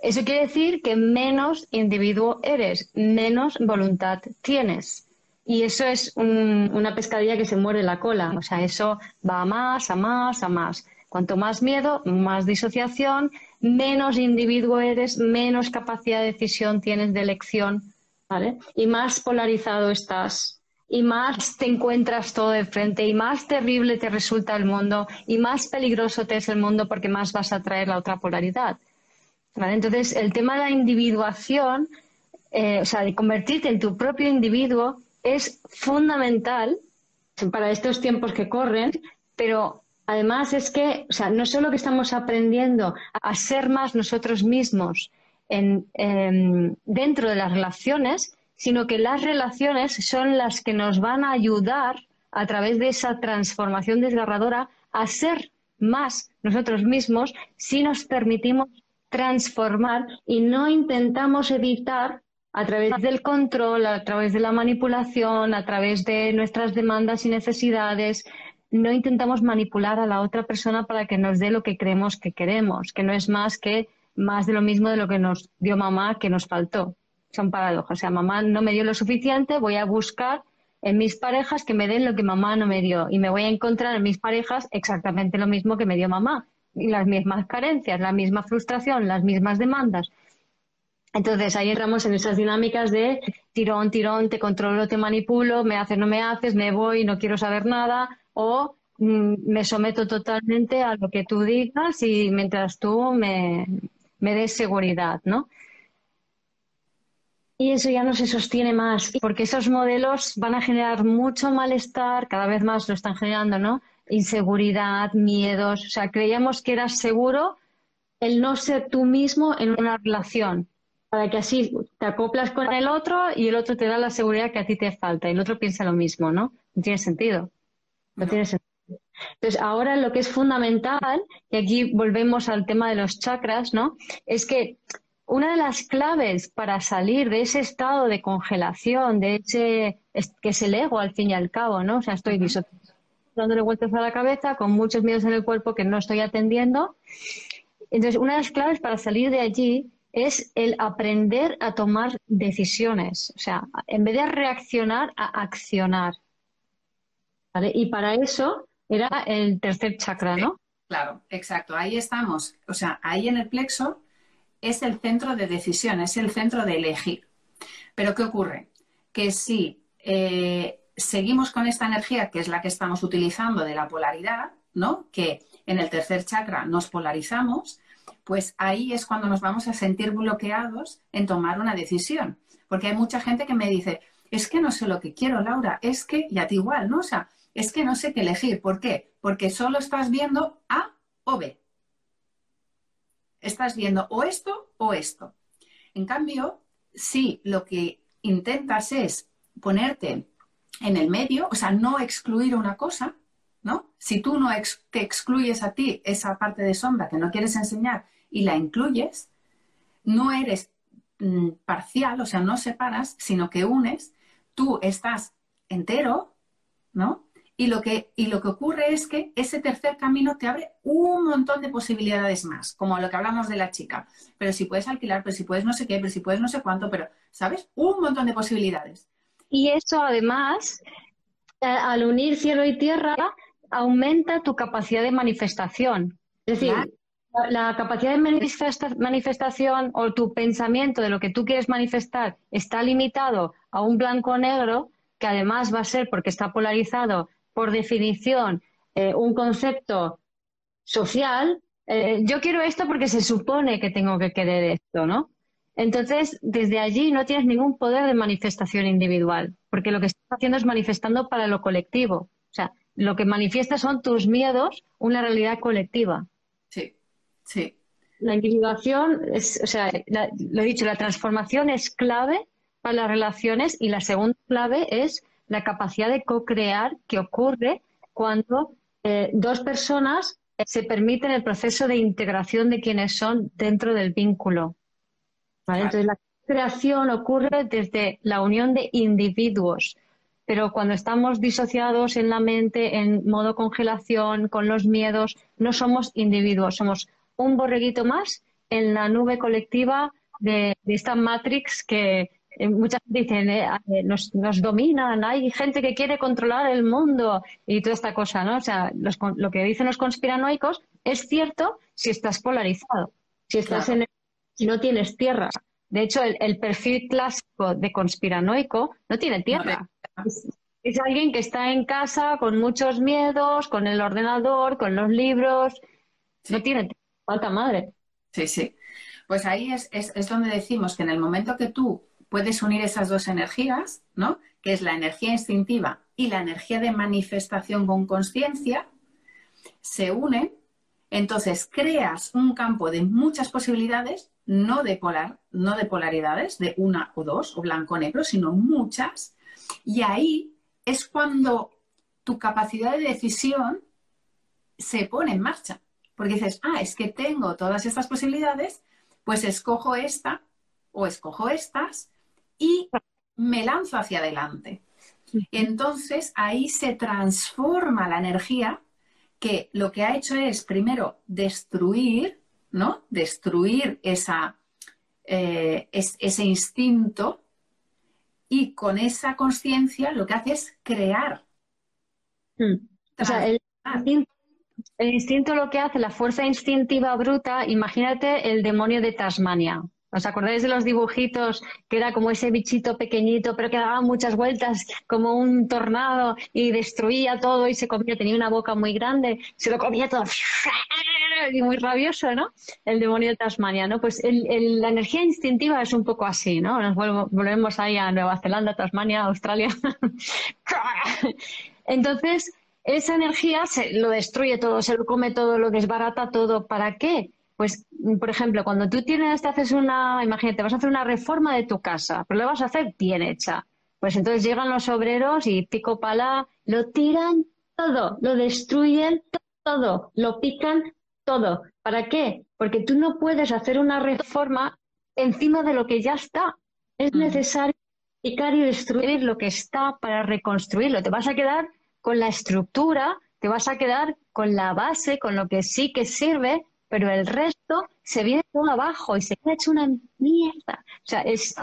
S1: Eso quiere decir que menos individuo eres, menos voluntad tienes. Y eso es una pescadilla que se muere la cola. O sea, eso va a más, a más, a más. Cuanto más miedo, más disociación, menos individuo eres, menos capacidad de decisión tienes de elección, ¿vale? Y más polarizado estás y más te encuentras todo de frente y más terrible te resulta el mundo y más peligroso te es el mundo porque más vas a traer la otra polaridad. Entonces, el tema de la individuación, eh, o sea, de convertirte en tu propio individuo, es fundamental para estos tiempos que corren, pero además es que, o sea, no solo que estamos aprendiendo a ser más nosotros mismos en, dentro de las relaciones, sino que las relaciones son las que nos van a ayudar a través de esa transformación desgarradora a ser más nosotros mismos si nos permitimos transformar y no intentamos evitar a través del control, a través de la manipulación, a través de nuestras demandas y necesidades, no intentamos manipular a la otra persona para que nos dé lo que creemos que queremos, que no es más que más de lo mismo de lo que nos dio mamá que nos faltó son paradojas. O sea, mamá no me dio lo suficiente, voy a buscar en mis parejas que me den lo que mamá no me dio y me voy a encontrar en mis parejas exactamente lo mismo que me dio mamá y las mismas carencias, la misma frustración, las mismas demandas. Entonces ahí entramos en esas dinámicas de tirón, tirón, te controlo, te manipulo, me haces, no me haces, me voy, no quiero saber nada o mm, me someto totalmente a lo que tú digas y mientras tú me, me des seguridad, ¿no? Y eso ya no se sostiene más, porque esos modelos van a generar mucho malestar, cada vez más lo están generando, ¿no? Inseguridad, miedos. O sea, creíamos que era seguro el no ser tú mismo en una relación, para que así te acoplas con el otro y el otro te da la seguridad que a ti te falta y el otro piensa lo mismo, ¿no? No tiene sentido. No, no. tiene sentido. Entonces, ahora lo que es fundamental, y aquí volvemos al tema de los chakras, ¿no? Es que una de las claves para salir de ese estado de congelación, de ese que es el ego al fin y al cabo, ¿no? O sea, estoy dándole vueltas a la cabeza con muchos miedos en el cuerpo que no estoy atendiendo. Entonces, una de las claves para salir de allí es el aprender a tomar decisiones. O sea, en vez de reaccionar, a accionar. ¿Vale? Y para eso era el tercer chakra, ¿no?
S2: claro, exacto. Ahí estamos. O sea, ahí en el plexo es el centro de decisión, es el centro de elegir. Pero ¿qué ocurre? Que si eh, seguimos con esta energía, que es la que estamos utilizando de la polaridad, ¿no? Que en el tercer chakra nos polarizamos, pues ahí es cuando nos vamos a sentir bloqueados en tomar una decisión. Porque hay mucha gente que me dice, es que no sé lo que quiero, Laura, es que, y a ti igual, ¿no? O sea, es que no sé qué elegir. ¿Por qué? Porque solo estás viendo A o B. Estás viendo o esto o esto. En cambio, si lo que intentas es ponerte en el medio, o sea, no excluir una cosa, ¿no? Si tú no te excluyes a ti esa parte de sombra que no quieres enseñar y la incluyes, no eres mm, parcial, o sea, no separas, sino que unes, tú estás entero, ¿no? Y lo, que, y lo que ocurre es que ese tercer camino te abre un montón de posibilidades más, como lo que hablamos de la chica. Pero si puedes alquilar, pero si puedes no sé qué, pero si puedes no sé cuánto, pero, ¿sabes? Un montón de posibilidades.
S1: Y eso además, eh, al unir cielo y tierra, aumenta tu capacidad de manifestación. Es decir, la, capacidad de manifestación o tu pensamiento de lo que tú quieres manifestar está limitado a un blanco-negro, que además va a ser porque está polarizado por definición, eh, un concepto social, eh, yo quiero esto porque se supone que tengo que querer esto, ¿no? Entonces, desde allí no tienes ningún poder de manifestación individual, porque lo que estás haciendo es manifestando para lo colectivo. O sea, lo que manifiesta son tus miedos, una realidad colectiva.
S2: Sí, sí.
S1: La individuación es, o sea, lo he dicho, la transformación es clave para las relaciones y la segunda clave es la capacidad de co-crear que ocurre cuando eh, dos personas se permiten el proceso de integración de quienes son dentro del vínculo. Entonces, la creación ocurre desde la unión de individuos, pero cuando estamos disociados en la mente, en modo congelación, con los miedos, no somos individuos, somos un borreguito más en la nube colectiva de esta matrix que, eh, muchas dicen, eh, eh, nos, dominan, hay gente que quiere controlar el mundo y toda esta cosa, ¿no? O sea, lo que dicen los conspiranoicos es cierto si estás polarizado, si estás en si no tienes tierra. De hecho, el, perfil clásico de conspiranoico no tiene tierra. Es, alguien que está en casa con muchos miedos, con el ordenador, con los libros. No tiene tierra, falta madre.
S2: Sí, sí. Pues ahí es, es donde decimos que en el momento que tú puedes unir esas dos energías, ¿no? Que es la energía instintiva y la energía de manifestación con conciencia, se unen, entonces creas un campo de muchas posibilidades, no de polar, no de polaridades, de una o dos, o blanco o negro, sino muchas, y ahí es cuando tu capacidad de decisión se pone en marcha. Porque dices, ah, es que tengo todas estas posibilidades, pues escojo esta o escojo estas y me lanzo hacia adelante. Entonces ahí se transforma la energía que lo que ha hecho es primero destruir, ¿no? Destruir esa, eh, ese instinto y con esa conciencia lo que hace es crear.
S1: Hmm. O sea, el instinto lo que hace, la fuerza instintiva bruta, imagínate el demonio de Tasmania. ¿Os acordáis de los dibujitos que era como ese bichito pequeñito, pero que daba muchas vueltas como un tornado y destruía todo y se comía, tenía una boca muy grande, se lo comía todo y muy rabioso, ¿no? El demonio de Tasmania, ¿no? Pues la energía instintiva es un poco así, ¿no? Nos volvemos ahí a Nueva Zelanda, Tasmania, Australia. Entonces, esa energía se lo destruye todo, se lo come todo, lo desbarata todo. ¿Para qué? Pues, por ejemplo, cuando tú tienes, te haces una, imagínate, vas a hacer una reforma de tu casa, pero lo vas a hacer bien hecha. Pues entonces llegan los obreros y pico pala, lo tiran todo, lo destruyen todo, lo pican todo. ¿Para qué? Porque tú no puedes hacer una reforma encima de lo que ya está. Es mm. necesario picar y destruir lo que está para reconstruirlo. Te vas a quedar con la estructura, te vas a quedar con la base, con lo que sí que sirve, pero el resto se viene todo abajo y se queda hecho una mierda. O sea, es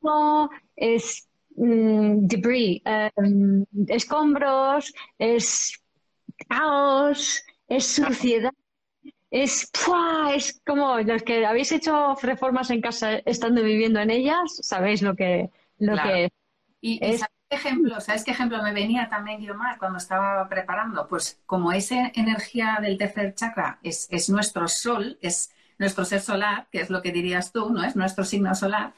S1: todo, es mm, debris, em, escombros, es caos, es suciedad. Es, es como los que habéis hecho reformas en casa estando viviendo en ellas, sabéis lo que, lo que
S2: Y, ejemplo, ¿sabes qué ejemplo me venía también, Guiomar, cuando estaba preparando? Pues como esa energía del tercer chakra es, es nuestro sol, es nuestro ser solar, que es lo que dirías tú, ¿no? Es nuestro signo solar,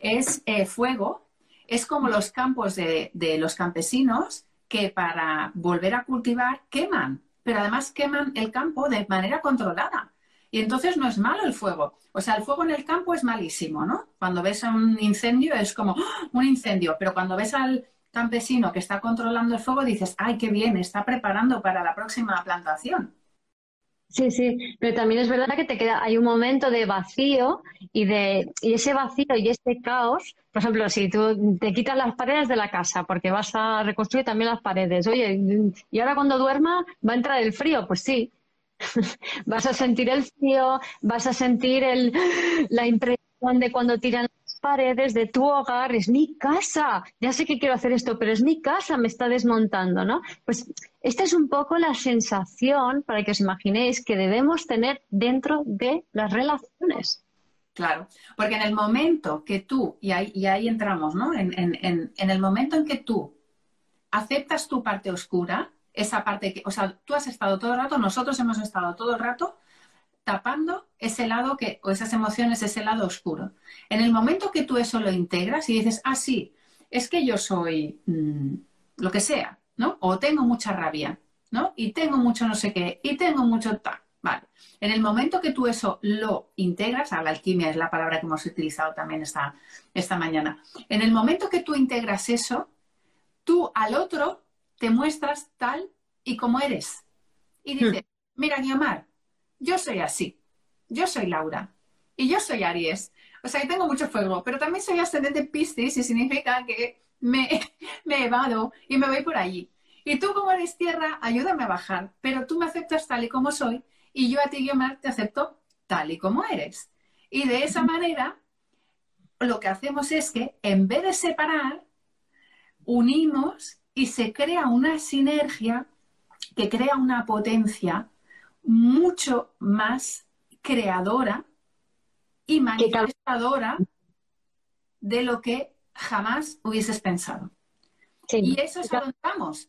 S2: es eh, fuego, es como los campos de, de los campesinos que para volver a cultivar queman, pero además queman el campo de manera controlada. Y entonces no es malo el fuego. O sea, el fuego en el campo es malísimo, ¿no? Cuando ves un incendio es como ¡ah! un incendio, pero cuando ves al campesino que está controlando el fuego dices, ay, qué bien, está preparando para la próxima plantación.
S1: Sí, sí, pero también es verdad que te queda, hay un momento de vacío y de y ese vacío y ese caos, por ejemplo, si tú te quitas las paredes de la casa porque vas a reconstruir también las paredes, oye, y ahora cuando duerma va a entrar el frío, pues sí, vas a sentir el frío, vas a sentir el, la impresión de cuando tiran las paredes de tu hogar, es mi casa, ya sé que quiero hacer esto, pero es mi casa, me está desmontando, ¿no? Pues esta es un poco la sensación, para que os imaginéis, que debemos tener dentro de las relaciones.
S2: Claro, porque en el momento que tú, y ahí, entramos, ¿no? En el momento en que tú aceptas tu parte oscura, esa parte que, o sea, tú has estado todo el rato, nosotros hemos estado todo el rato tapando ese lado que, o esas emociones, ese lado oscuro. En el momento que tú eso lo integras y dices, ah, sí, es que yo soy mm, lo que sea, ¿no? O tengo mucha rabia, ¿no? Y tengo mucho no sé qué, y tengo mucho tal. Vale. En el momento que tú eso lo integras, a la alquimia es la palabra que hemos utilizado también esta, esta mañana. En el momento que tú integras eso, tú al otro te muestras tal y como eres. Y hmm. dices, mira, Guiomar, yo soy así, yo soy Laura y yo soy Aries. O sea, que tengo mucho fuego, pero también soy ascendente Piscis y significa que me, me evado y me voy por allí. Y tú como eres tierra, ayúdame a bajar, pero tú me aceptas tal y como soy y yo a ti, Guiomar, te acepto tal y como eres. Y de esa manera, lo que hacemos es que en vez de separar, unimos y se crea una sinergia que crea una potencia mucho más creadora y manifestadora de lo que jamás hubieses pensado. Y eso es a donde vamos.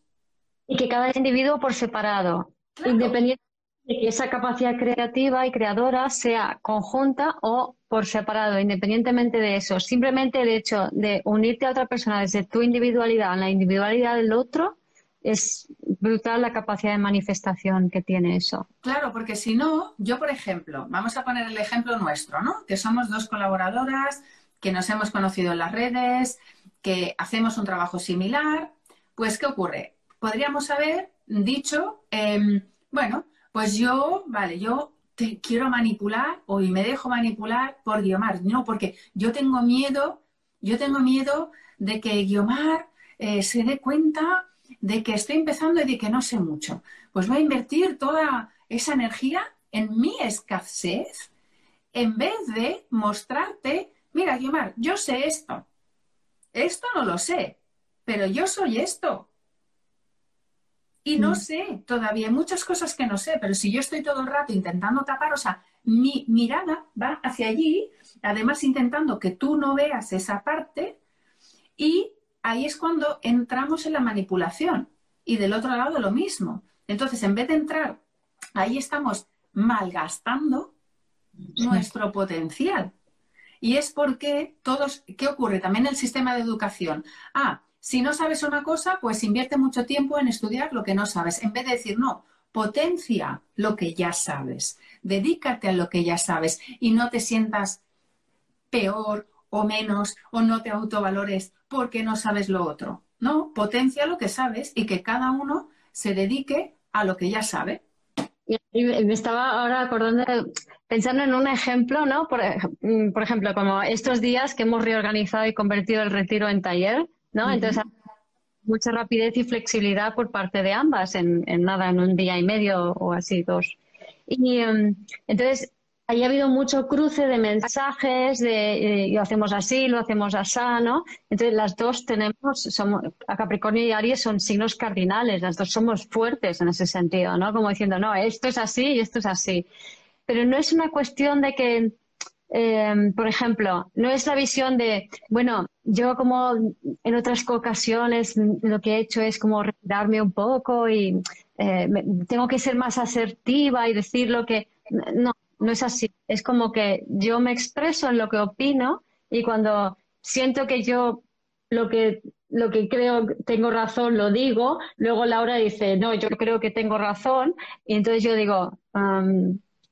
S1: Y que cada individuo por separado, independientemente de que esa capacidad creativa y creadora sea conjunta o por separado, independientemente de eso. Simplemente el hecho de unirte a otra persona desde tu individualidad a la individualidad del otro es brutal la capacidad de manifestación que tiene eso.
S2: Claro, porque si no, yo por ejemplo, vamos a poner el ejemplo nuestro, ¿no? Que somos dos colaboradoras, que nos hemos conocido en las redes, que hacemos un trabajo similar, pues ¿qué ocurre? Podríamos haber dicho, em, bueno, pues yo, vale, yo te quiero manipular o me dejo manipular por Guiomar. No, porque yo tengo miedo, yo tengo miedo de que Guiomar eh, se dé cuenta de que estoy empezando y de que no sé mucho. Pues voy a invertir toda esa energía en mi escasez en vez de mostrarte, mira, Guiomar, yo sé esto. Esto no lo sé, pero yo soy esto. Y no mm. sé, todavía hay muchas cosas que no sé, pero si yo estoy todo el rato intentando tapar, o sea, mi mirada va hacia allí, además intentando que tú no veas esa parte, y ahí es cuando entramos en la manipulación. Y del otro lado lo mismo. Entonces, en vez de entrar, ahí estamos malgastando nuestro potencial. Y es porque todos, ¿qué ocurre? También el sistema de educación. Ah, si no sabes una cosa, pues invierte mucho tiempo en estudiar lo que no sabes, en vez de decir, no, potencia lo que ya sabes, dedícate a lo que ya sabes y no te sientas peor o menos o no te autovalores porque no sabes lo otro. No, potencia lo que sabes y que cada uno se dedique a lo que ya sabe.
S1: Y me estaba ahora acordando, pensando en un ejemplo, ¿no? Por, mm, por, ejemplo, como estos días que hemos reorganizado y convertido el retiro en taller, ¿no? Entonces, mucha rapidez y flexibilidad por parte de ambas en, nada, en un día y medio o así, dos. Y em, entonces, ahí ha habido mucho cruce de mensajes de eh, lo hacemos así, lo hacemos así, ¿no? Entonces, las dos tenemos, somos, a Capricornio y Aries son signos cardinales, las dos somos fuertes en ese sentido, ¿no? Como diciendo, no, esto es así y esto es así. Pero no es una cuestión de que, em, por ejemplo, no es la visión de, bueno, yo como en otras ocasiones lo que he hecho es como retirarme un poco y eh, tengo que ser más asertiva y decir lo que... No, no es así. Es como que yo me expreso en lo que opino y cuando siento que yo lo que, lo que creo tengo razón lo digo, luego Laura dice, no, yo creo que tengo razón y entonces yo digo,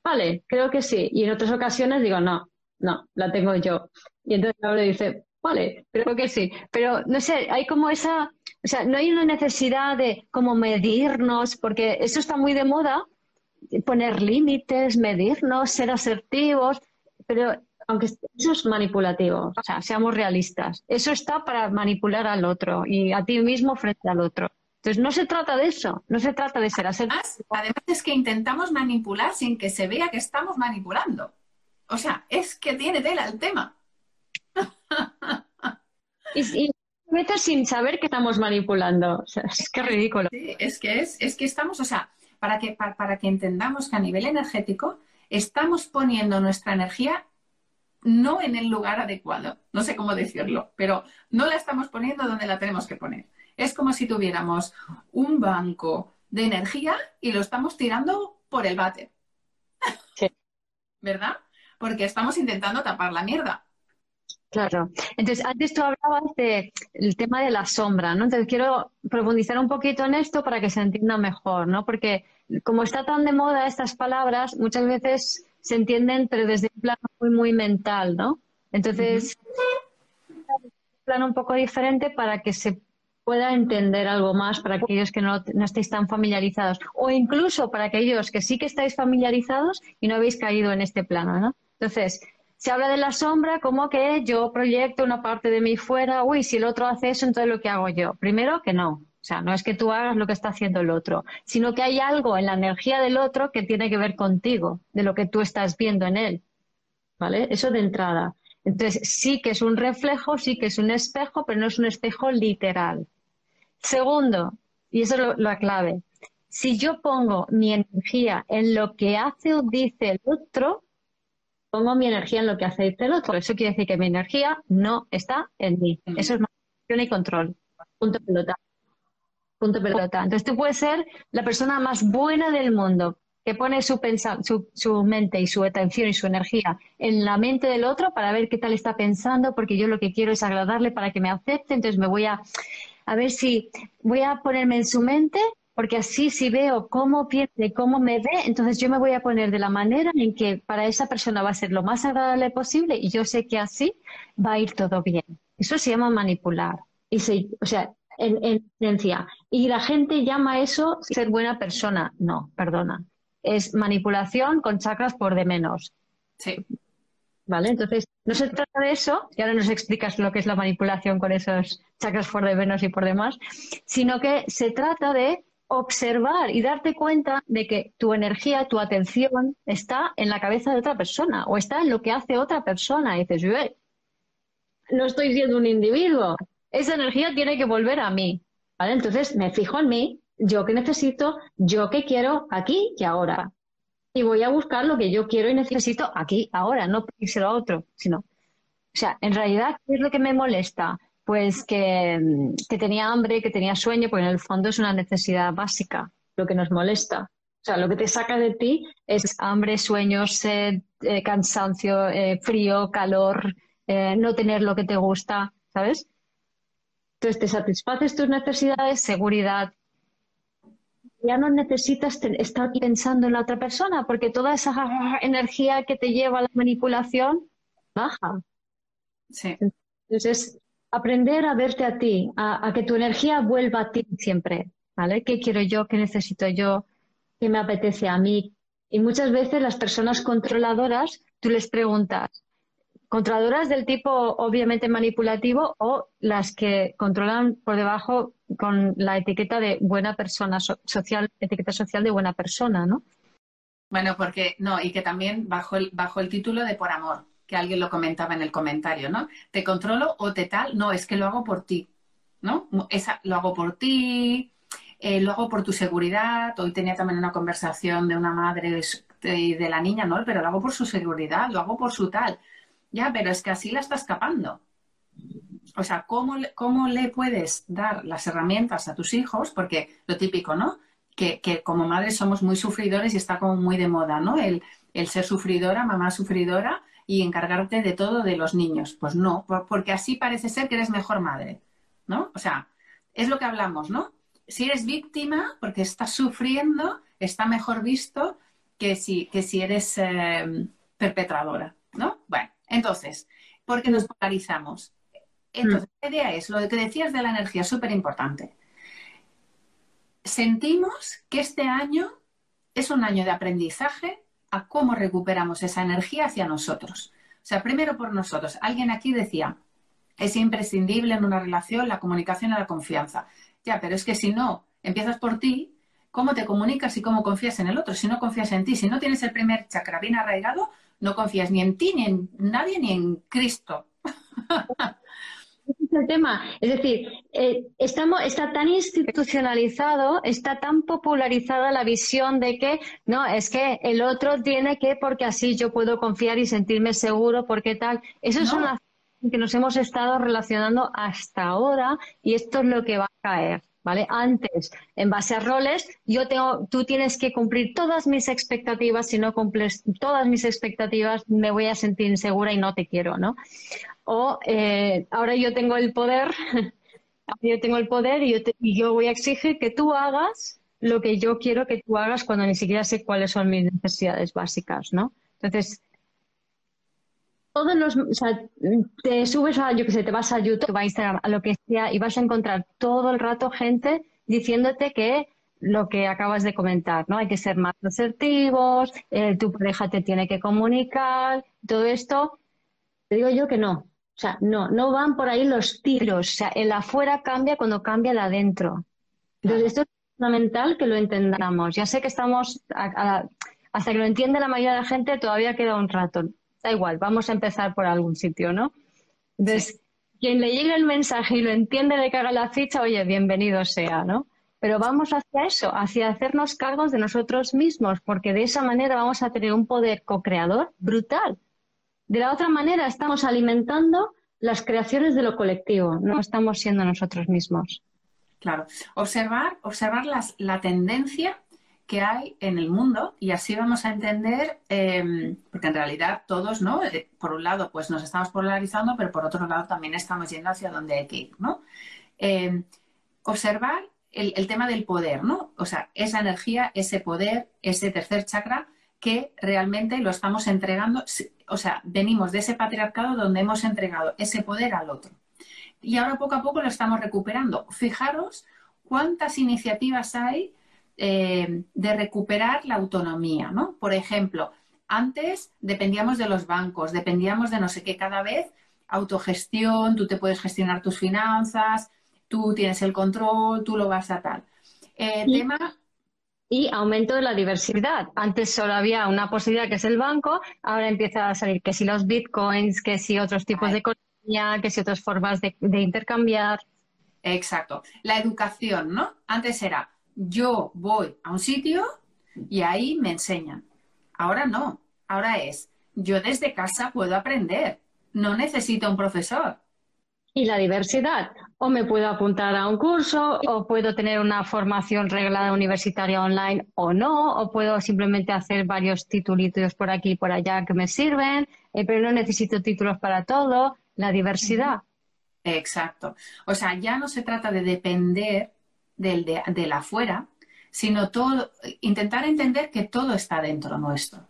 S1: vale, creo que sí. Y en otras ocasiones digo, no, no, la tengo yo. Y entonces Laura dice, vale, creo que sí. Pero no sé, hay como esa, o sea, no hay una necesidad de como medirnos, porque eso está muy de moda, poner límites, medirnos, ser asertivos, pero aunque eso es manipulativo, o sea, seamos realistas, eso está para manipular al otro y a ti mismo frente al otro. Entonces, no se trata de eso, no se trata de ser asertivo.
S2: Además, es que intentamos manipular sin que se vea que estamos manipulando. O sea, es que tiene tela el tema.
S1: Y, y sin saber que estamos manipulando. O sea, es que ridículo.
S2: Sí, es que es, es que estamos, o sea, para que, para, que entendamos que a nivel energético estamos poniendo nuestra energía no en el lugar adecuado, no sé cómo decirlo, pero no la estamos poniendo donde la tenemos que poner. Es como si tuviéramos un banco de energía y lo estamos tirando por el váter. ¿Verdad? Porque estamos intentando tapar la mierda.
S1: Claro. Entonces, antes tú hablabas del tema de la sombra, ¿no? Entonces, quiero profundizar un poquito en esto para que se entienda mejor, ¿no? Porque como está tan de moda estas palabras, muchas veces se entienden, pero desde un plano muy, muy mental, ¿no? Entonces, un plano un poco diferente para que se pueda entender algo más para aquellos que no, no estéis tan familiarizados o incluso para aquellos que sí que estáis familiarizados y no habéis caído en este plano, ¿no? Entonces, se habla de la sombra como que yo proyecto una parte de mí fuera, uy, si el otro hace eso, entonces lo que hago yo. Primero que no, o sea, no es que tú hagas lo que está haciendo el otro, sino que hay algo en la energía del otro que tiene que ver contigo, de lo que tú estás viendo en él. ¿Vale? Eso de entrada. Entonces, sí que es un reflejo, sí que es un espejo, pero no es un espejo literal. Segundo, y eso es la clave, si yo pongo mi energía en lo que hace o dice el otro, pongo mi energía en lo que hace el otro. Eso quiere decir que mi energía no está en mí. Eso es manipulación y control. Punto pelota punto pelota. Entonces tú puedes ser la persona más buena del mundo, que pone su, su, su, mente y su atención y su energía en la mente del otro para ver qué tal está pensando, porque yo lo que quiero es agradarle para que me acepte, entonces me voy a, a ver si voy a ponerme en su mente, porque así si veo cómo piensa y cómo me ve, entonces yo me voy a poner de la manera en que para esa persona va a ser lo más agradable posible y yo sé que así va a ir todo bien. Eso se llama manipular. Y se, o sea, en, esencia. Y la gente llama eso ser buena persona. No, perdona. Es manipulación con chakras por de menos.
S2: Sí.
S1: ¿Vale? Entonces, no se trata de eso, y ahora nos explicas lo que es la manipulación con esos chakras por de menos y por demás, sino que se trata de observar y darte cuenta de que tu energía, tu atención está en la cabeza de otra persona o está en lo que hace otra persona. Y dices, no estoy siendo un individuo, esa energía tiene que volver a mí. ¿vale? Entonces me fijo en mí, yo que necesito, yo que quiero aquí y ahora. Y voy a buscar lo que yo quiero y necesito aquí, ahora, no pedírselo a otro, sino. O sea, en realidad, ¿qué es lo que me molesta? Pues que, tenía hambre, que tenía sueño, porque en el fondo es una necesidad básica, lo que nos molesta. O sea, lo que te saca de ti es hambre, sueño, sed, eh, cansancio, eh, frío, calor, eh, no tener lo que te gusta, ¿sabes? Entonces te satisfaces tus necesidades, seguridad. Ya no necesitas estar pensando en la otra persona porque toda esa energía que te lleva a la manipulación baja.
S2: Sí.
S1: Entonces, aprender a verte a ti, a, que tu energía vuelva a ti siempre. ¿Vale? ¿Qué quiero yo? ¿Qué necesito yo? ¿Qué me apetece a mí? Y muchas veces las personas controladoras, tú les preguntas, controladoras del tipo obviamente manipulativo o las que controlan por debajo con la etiqueta de buena persona social, etiqueta social de buena persona, ¿no?
S2: Bueno, porque no, y que también bajo el, bajo el título de por amor, que alguien lo comentaba en el comentario, ¿no? Te controlo o te tal, no, es que lo hago por ti, ¿no? Esa, lo hago por ti, eh, lo hago por tu seguridad. Hoy tenía también una conversación de una madre de, de la niña, ¿no? Pero lo hago por su seguridad, lo hago por su tal. Ya, pero es que así la está escapando. o sea, ¿cómo, ¿cómo le puedes dar las herramientas a tus hijos? Porque lo típico, ¿no? Que, como madres somos muy sufridores y está como muy de moda, ¿no? El, el ser sufridora, mamá sufridora y encargarte de todo de los niños. Pues no, porque así parece ser que eres mejor madre, ¿no? O sea, es lo que hablamos, ¿no? Si eres víctima, porque estás sufriendo, está mejor visto que si, que si eres eh, perpetradora, ¿no? Bueno, entonces, ¿por qué nos polarizamos? Entonces, la idea es, lo que decías de la energía, súper importante. Sentimos que este año es un año de aprendizaje a cómo recuperamos esa energía hacia nosotros. O sea, primero por nosotros. Alguien aquí decía, es imprescindible en una relación la comunicación y la confianza. Ya, pero es que si no empiezas por ti, ¿cómo te comunicas y cómo confías en el otro? Si no confías en ti, si no tienes el primer chakra bien arraigado, no confías ni en ti, ni en nadie, ni en Cristo.
S1: Ese es el tema. Es decir, eh, estamos, está tan institucionalizado, está tan popularizada la visión de que no, es que el otro tiene que, porque así yo puedo confiar y sentirme seguro, porque tal. Eso es una que nos hemos estado relacionando hasta ahora y esto es lo que va a caer. ¿Vale? Antes, en base a roles, yo tengo, tú tienes que cumplir todas mis expectativas. Si no cumples todas mis expectativas, me voy a sentir insegura y no te quiero, ¿no? O eh, ahora yo tengo el poder, yo tengo el poder y yo, y yo voy a exigir que tú hagas lo que yo quiero que tú hagas cuando ni siquiera sé cuáles son mis necesidades básicas, ¿no? Entonces, todos los, o sea, te subes a, yo que sé, te vas a YouTube, a Instagram, a lo que sea, y vas a encontrar todo el rato gente diciéndote que lo que acabas de comentar, ¿no? Hay que ser más asertivos, eh, tu pareja te tiene que comunicar, todo esto. Te digo yo que no. O sea, no, no van por ahí los tiros. O sea, el afuera cambia cuando cambia el adentro. Entonces, esto es fundamental que lo entendamos. Ya sé que estamos, hasta que lo entiende la mayoría de la gente, todavía queda un rato da igual, vamos a empezar por algún sitio, ¿no? Entonces, quien le llegue el mensaje y lo entiende de que haga la ficha, oye, bienvenido sea, ¿no? Pero vamos hacia eso, hacia hacernos cargos de nosotros mismos, porque de esa manera vamos a tener un poder co-creador brutal. De la otra manera, estamos alimentando las creaciones de lo colectivo, no estamos siendo nosotros mismos.
S2: Claro, observar, observar la tendencia que hay en el mundo y así vamos a entender, em, porque en realidad todos, ¿no? Eh, por un lado, pues nos estamos polarizando, pero por otro lado también estamos yendo hacia donde hay que ir, ¿no? Em, observar el, tema del poder, ¿no? O sea, esa energía, ese poder, ese tercer chakra que realmente lo estamos entregando, o sea, venimos de ese patriarcado donde hemos entregado ese poder al otro. Y ahora poco a poco lo estamos recuperando. Fijaros cuántas iniciativas hay eh, de recuperar la autonomía, ¿no? Por ejemplo, antes dependíamos de los bancos, dependíamos de no sé qué, cada vez autogestión, tú te puedes gestionar tus finanzas, tú tienes el control, tú lo vas a tal.
S1: Eh, y, tema... y aumento de la diversidad. Antes solo había una posibilidad que es el banco, ahora empieza a salir que si los bitcoins, que si otros tipos de economía, que si otras formas de intercambiar.
S2: Exacto. La educación, ¿no? Antes era yo voy a un sitio y ahí me enseñan. Ahora no, ahora es, yo desde casa puedo aprender, no necesito un profesor.
S1: Y la diversidad, o me puedo apuntar a un curso, o puedo tener una formación reglada universitaria online o no, o puedo simplemente hacer varios titulitos por aquí y por allá que me sirven, eh, pero no necesito títulos para todo, la diversidad.
S2: Exacto. O sea, ya no se trata de depender del, de, afuera, sino todo, intentar entender que todo está dentro nuestro.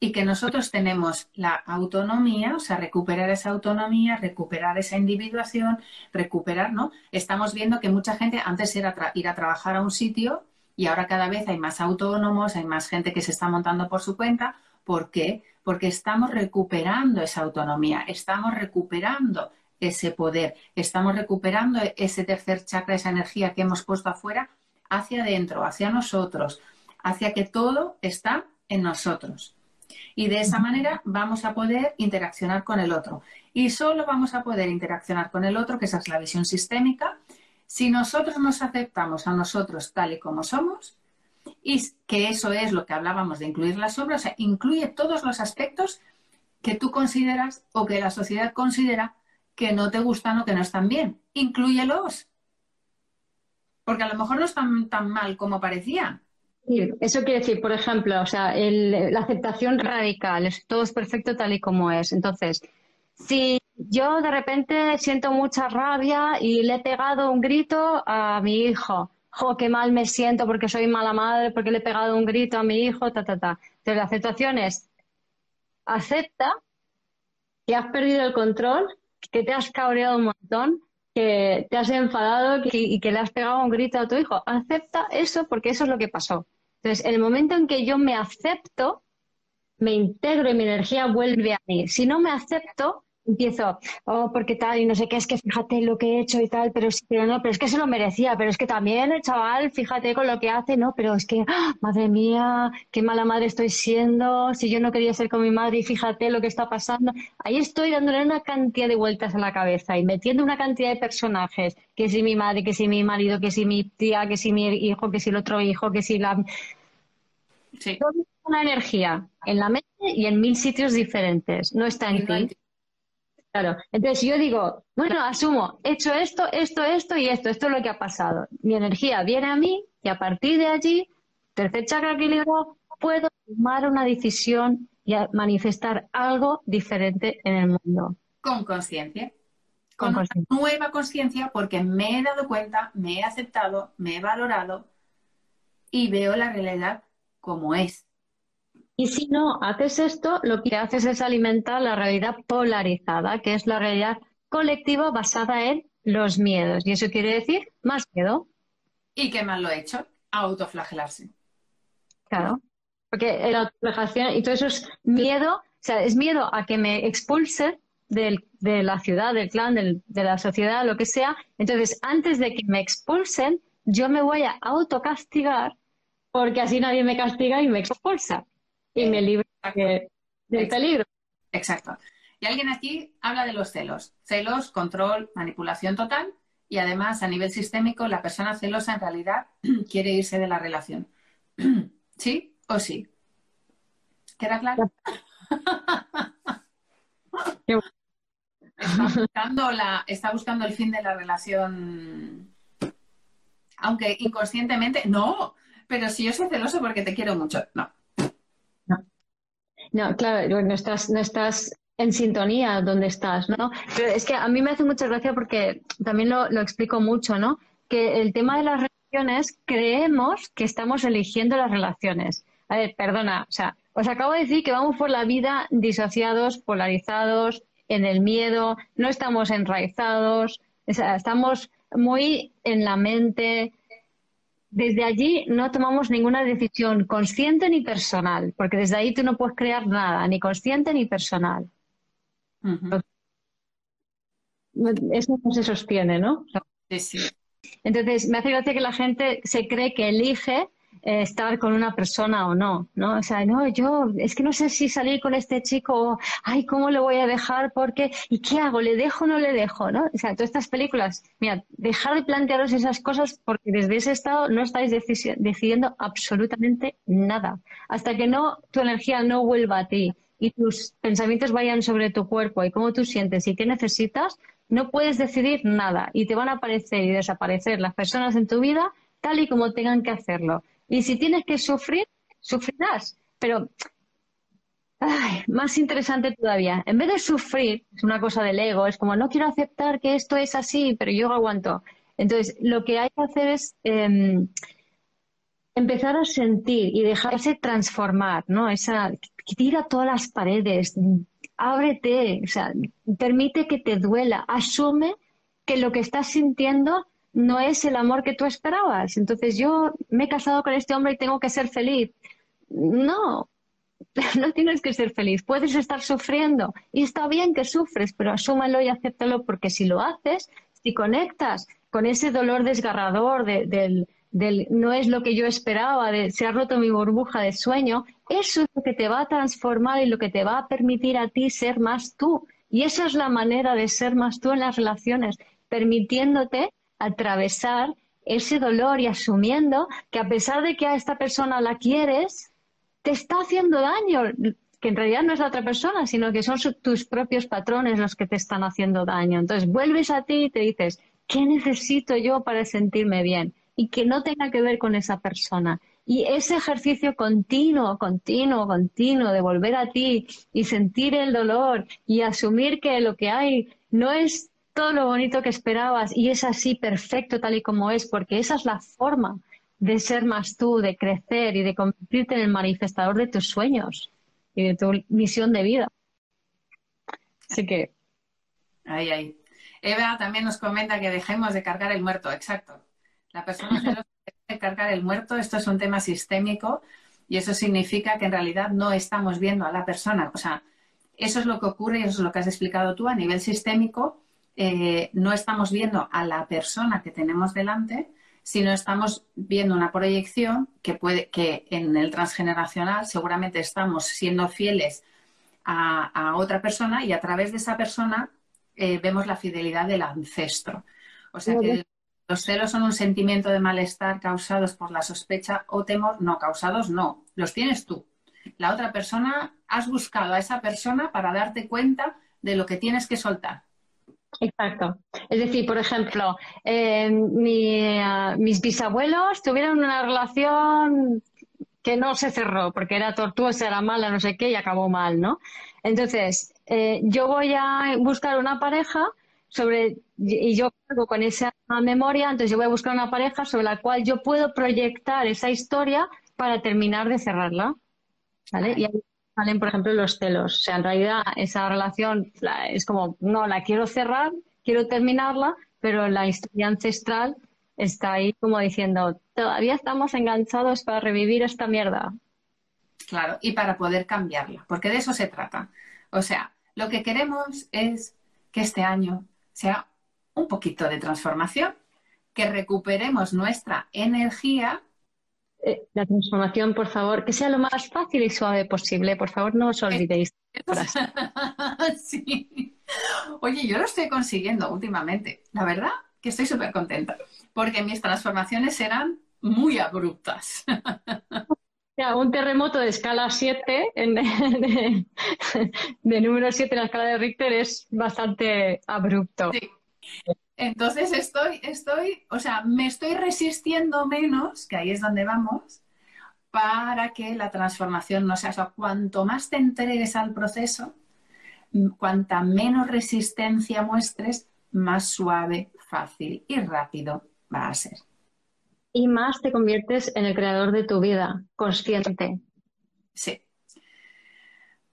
S2: Y que nosotros tenemos la autonomía, o sea, recuperar esa autonomía, recuperar esa individuación, recuperar, ¿no? Estamos viendo que mucha gente antes era ir a trabajar a un sitio y ahora cada vez hay más autónomos, hay más gente que se está montando por su cuenta. ¿Por qué? Porque estamos recuperando esa autonomía, estamos recuperando ese poder. Estamos recuperando ese tercer chakra, esa energía que hemos puesto afuera, hacia adentro, hacia nosotros, hacia que todo está en nosotros. Y de esa manera vamos a poder interaccionar con el otro. Y solo vamos a poder interaccionar con el otro, que esa es la visión sistémica, si nosotros nos aceptamos a nosotros tal y como somos, y que eso es lo que hablábamos de incluir las obras, o sea, incluye todos los aspectos que tú consideras o que la sociedad considera que no te gustan o que no están bien. Inclúyelos. Porque a lo mejor no están tan mal como parecía.
S1: eso quiere decir, por ejemplo, o sea, la aceptación radical, es, todo es perfecto tal y como es. Entonces, si yo de repente siento mucha rabia y le he pegado un grito a mi hijo, jo, qué mal me siento porque soy mala madre, porque le he pegado un grito a mi hijo, ta, ta, ta. Entonces, la aceptación es, acepta que has perdido el control, que te has cabreado un montón, que te has enfadado y que le has pegado un grito a tu hijo. Acepta eso porque eso es lo que pasó. Entonces, en el momento en que yo me acepto, me integro y mi energía vuelve a mí. Si no me acepto, empiezo, oh, porque tal, y no sé qué, es que fíjate lo que he hecho y tal, pero, pero no, pero es que se lo merecía, pero es que también el chaval, fíjate con lo que hace, no, pero es que, ¡ah! madre mía, qué mala madre estoy siendo, si yo no quería ser con mi madre y fíjate lo que está pasando. Ahí estoy dándole una cantidad de vueltas a la cabeza y metiendo una cantidad de personajes, que si mi madre, que si mi marido, que si mi tía, que si mi hijo, que si el otro hijo, que si la... Sí. Una energía en la mente y en mil sitios diferentes, no está en ti. Claro, entonces yo digo, bueno, asumo, he hecho esto, esto, esto y esto, esto es lo que ha pasado. Mi energía viene a mí y a partir de allí, tercer chakra equilibrio, puedo tomar una decisión y manifestar algo diferente en el mundo.
S2: Con conciencia. Con, Con nueva conciencia porque me he dado cuenta, me he aceptado, me he valorado y veo la realidad como es.
S1: Y si no haces esto, lo que haces es alimentar la realidad polarizada, que es la realidad colectiva basada en los miedos. Y eso quiere decir más miedo.
S2: ¿Y qué más lo he hecho? Autoflagelarse.
S1: Claro. Porque la autoflagelación y todo eso es miedo, o sea, es miedo a que me expulse de la ciudad, del clan, de la sociedad, lo que sea. Entonces, antes de que me expulsen, yo me voy a autocastigar porque así nadie me castiga y me expulsa y me libra del peligro.
S2: Exacto. Y alguien aquí habla de los celos. Celos, control, manipulación total y además a nivel sistémico la persona celosa en realidad quiere irse de la relación. ¿Sí o sí? ¿Queda claro? está, buscando la, está buscando el fin de la relación, aunque inconscientemente, no, pero si yo soy celoso porque te quiero mucho, no.
S1: No, claro, no estás, no estás en sintonía donde estás, ¿no? Pero es que a mí me hace mucha gracia porque también lo, explico mucho, ¿no? Que el tema de las relaciones, creemos que estamos eligiendo las relaciones. A ver, perdona, o sea, os acabo de decir que vamos por la vida disociados, polarizados, en el miedo, no estamos enraizados, o sea, estamos muy en la mente, desde allí no tomamos ninguna decisión consciente ni personal, porque desde ahí tú no puedes crear nada, ni consciente ni personal. Eso no se sostiene, ¿no?
S2: Sí, sí.
S1: Entonces, me hace gracia que la gente se cree que elige estar con una persona o no, ¿no? O sea, no, yo es que no sé si salir con este chico o, ay, ¿cómo le voy a dejar? Porque, ¿y qué hago? ¿Le dejo o no le dejo? ¿no? O sea, todas estas películas, mira, dejar de plantearos esas cosas porque desde ese estado no estáis decidiendo absolutamente nada. Hasta que no, tu energía no vuelva a ti y tus pensamientos vayan sobre tu cuerpo y cómo tú sientes y qué necesitas, no puedes decidir nada y te van a aparecer y desaparecer las personas en tu vida tal y como tengan que hacerlo. Y si tienes que sufrir, sufrirás. Pero, más interesante todavía, en vez de sufrir, es una cosa del ego, es como no quiero aceptar que esto es así, pero yo aguanto. Entonces, lo que hay que hacer es em, empezar a sentir y dejarse transformar, ¿no? Esa, tira todas las paredes, ábrete, o sea, permite que te duela, asume que lo que estás sintiendo no es el amor que tú esperabas. Entonces yo me he casado con este hombre y tengo que ser feliz. No, no tienes que ser feliz. Puedes estar sufriendo y está bien que sufres, pero asúmalo y acéptalo porque si lo haces, si conectas con ese dolor desgarrador del, del no es lo que yo esperaba, de se ha roto mi burbuja de sueño, eso es lo que te va a transformar y lo que te va a permitir a ti ser más tú. Y esa es la manera de ser más tú en las relaciones, permitiéndote atravesar ese dolor y asumiendo que a pesar de que a esta persona la quieres, te está haciendo daño. que en realidad no es la otra persona, sino que son tus propios patrones los que te están haciendo daño. Entonces vuelves a ti y te dices, ¿qué necesito yo para sentirme bien? Y que no tenga que ver con esa persona. Y ese ejercicio continuo, continuo, continuo de volver a ti y sentir el dolor y asumir que lo que hay no es todo lo bonito que esperabas y es así perfecto tal y como es, porque esa es la forma de ser más tú, de crecer y de convertirte en el manifestador de tus sueños y de tu misión de vida. Así que.
S2: Ahí, ahí. Eva también nos comenta que dejemos de cargar el muerto, exacto. La persona celosa de cargar el muerto, esto es un tema sistémico y eso significa que en realidad no estamos viendo a la persona. O sea, eso es lo que ocurre y eso es lo que has explicado tú a nivel sistémico. Eh, no estamos viendo a la persona que tenemos delante, sino estamos viendo una proyección que puede, que en el transgeneracional seguramente estamos siendo fieles a, otra persona y a través de esa persona eh, vemos la fidelidad del ancestro. O sea que los celos son un sentimiento de malestar causados por la sospecha o temor, no causados, no, los tienes tú. La otra persona, has buscado a esa persona para darte cuenta de lo que tienes que soltar.
S1: Exacto. Es decir, por ejemplo, eh, eh, mis bisabuelos tuvieron una relación que no se cerró porque era tortuosa, era mala, no sé qué, y acabó mal, ¿no? Entonces, eh, yo voy a buscar una pareja sobre, y yo cargo con esa memoria, entonces yo voy a buscar una pareja sobre la cual yo puedo proyectar esa historia para terminar de cerrarla. ¿Vale? Y salen, por ejemplo, los celos. O sea, en realidad esa relación es como, no, la quiero cerrar, quiero terminarla, pero la historia ancestral está ahí como diciendo, todavía estamos enganchados para revivir esta mierda.
S2: Claro, y para poder cambiarla, porque de eso se trata. O sea, lo que queremos es que este año sea un poquito de transformación, que recuperemos nuestra energía
S1: eh, la transformación, por favor, que sea lo más fácil y suave posible. Por favor, no os olvidéis.
S2: sí. Oye, yo lo estoy consiguiendo últimamente. La verdad que estoy súper contenta, porque mis transformaciones eran muy abruptas.
S1: un terremoto de escala 7, de, de, número 7 en la escala de Richter, es bastante abrupto. Sí.
S2: Entonces estoy, estoy, o sea, me estoy resistiendo menos, que ahí es donde vamos, para que la transformación no sea, o cuanto más te entregues al proceso, cuanta menos resistencia muestres, más suave, fácil y rápido va a ser.
S1: Y más te conviertes en el creador de tu vida, consciente.
S2: Sí.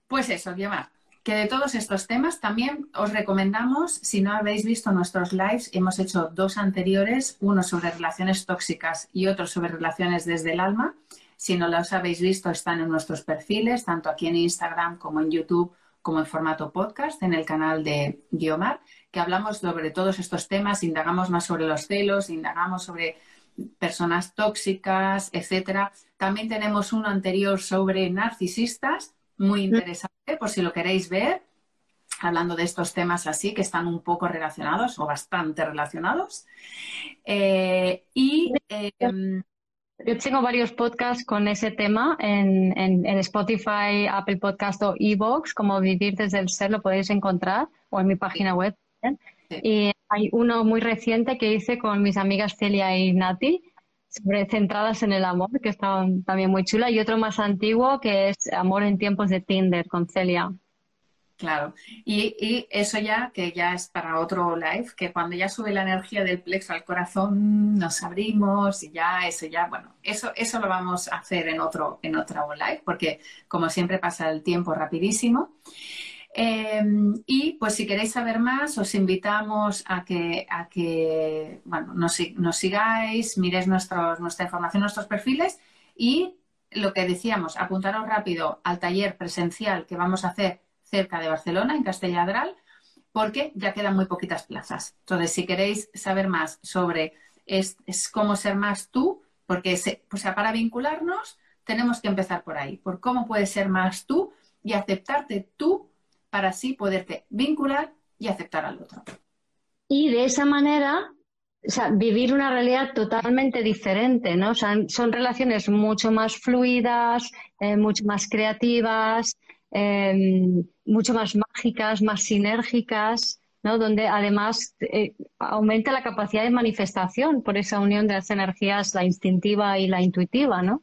S2: Pues eso, Guiomar que de todos estos temas también os recomendamos, si no habéis visto nuestros lives, hemos hecho dos anteriores, uno sobre relaciones tóxicas y otro sobre relaciones desde el alma. Si no los habéis visto, están en nuestros perfiles, tanto aquí en Instagram como en YouTube, como en formato podcast, en el canal de Guiomar, que hablamos sobre todos estos temas, indagamos más sobre los celos, indagamos sobre personas tóxicas, etcétera. También tenemos uno anterior sobre narcisistas, muy interesante por si lo queréis ver, hablando de estos temas así que están un poco relacionados o bastante relacionados. Eh, y em,
S1: yo tengo varios podcasts con ese tema en, en, Spotify, Apple Podcast o Evox, como Vivir desde el Ser, lo podéis encontrar, o en mi página web. Y hay uno muy reciente que hice con mis amigas Celia y Nati, sobre centradas en el amor, que está también muy chula, y otro más antiguo que es Amor en tiempos de Tinder con Celia.
S2: Claro, y, eso ya, que ya es para otro live, que cuando ya sube la energía del plexo al corazón, nos abrimos y ya eso ya, bueno, eso, eso lo vamos a hacer en otro, en otro live, porque como siempre pasa el tiempo rapidísimo. Em, y pues si queréis saber más, os invitamos a que, a que bueno, nos, sigáis, miréis nuestra información, nuestros perfiles y lo que decíamos, apuntaros rápido al taller presencial que vamos a hacer cerca de Barcelona, en Castelladral, porque ya quedan muy poquitas plazas. Entonces, si queréis saber más sobre es, cómo ser más tú, porque pues, para vincularnos tenemos que empezar por ahí, por cómo puedes ser más tú y aceptarte tú para así poderte vincular y aceptar al otro.
S1: Y de esa manera, vivir una realidad totalmente diferente, ¿no? son relaciones mucho más fluidas, eh, mucho más creativas, em, mucho más mágicas, más sinérgicas, ¿no? Donde además eh, aumenta la capacidad de manifestación por esa unión de las energías, la instintiva y la intuitiva, ¿no?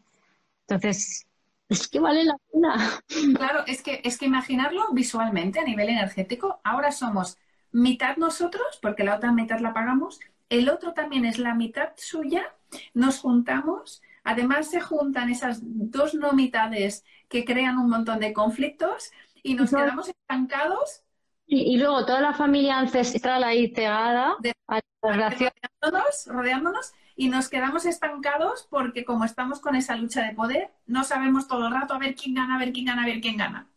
S1: Entonces, es que vale la pena.
S2: Claro, es que, es que imaginarlo visualmente a nivel energético, ahora somos mitad nosotros, porque la otra mitad la pagamos, el otro también es la mitad suya, nos juntamos, además se juntan esas dos no mitades que crean un montón de conflictos y nos quedamos estancados.
S1: Y, luego toda la familia ancestral ahí pegada,
S2: rodeándonos, rodeándonos y nos quedamos estancados porque como estamos con esa lucha de poder, no sabemos todo el rato a ver quién gana, a ver quién gana, a ver quién gana.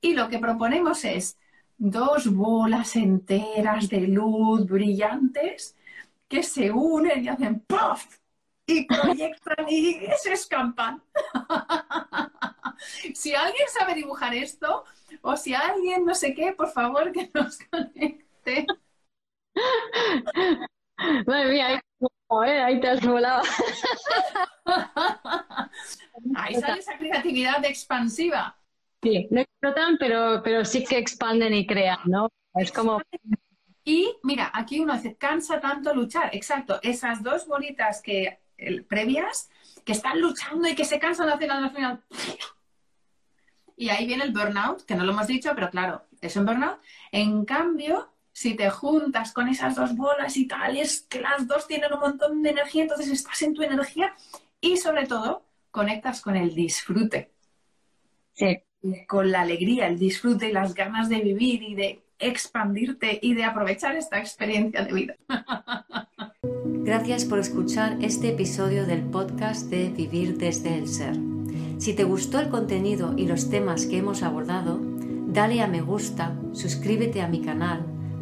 S2: Y lo que proponemos es dos bolas enteras de luz brillantes que se unen y hacen ¡puff! y proyectan y se escampan. si alguien sabe dibujar esto o si alguien no sé qué, por favor que nos conecte.
S1: Madre mía, ahí te has volado.
S2: Ahí sale esa creatividad expansiva.
S1: Sí, no explotan, pero, pero sí que expanden y crean, ¿no? Es como...
S2: Y mira, aquí uno dice, cansa tanto luchar. Exacto, esas dos bolitas que previas, que están luchando y que se cansan al final, al final. Y ahí viene el burnout, que no lo hemos dicho, pero claro, es un burnout. En cambio, si te juntas con esas dos bolas y tal, es que las dos tienen un montón de energía, entonces estás en tu energía y sobre todo conectas con el disfrute.
S1: Sí
S2: con la alegría, el disfrute y las ganas de vivir y de expandirte y de aprovechar esta experiencia de vida.
S3: Gracias por escuchar este episodio del podcast de Vivir desde el Ser. Si te gustó el contenido y los temas que hemos abordado, dale a me gusta, suscríbete a mi canal,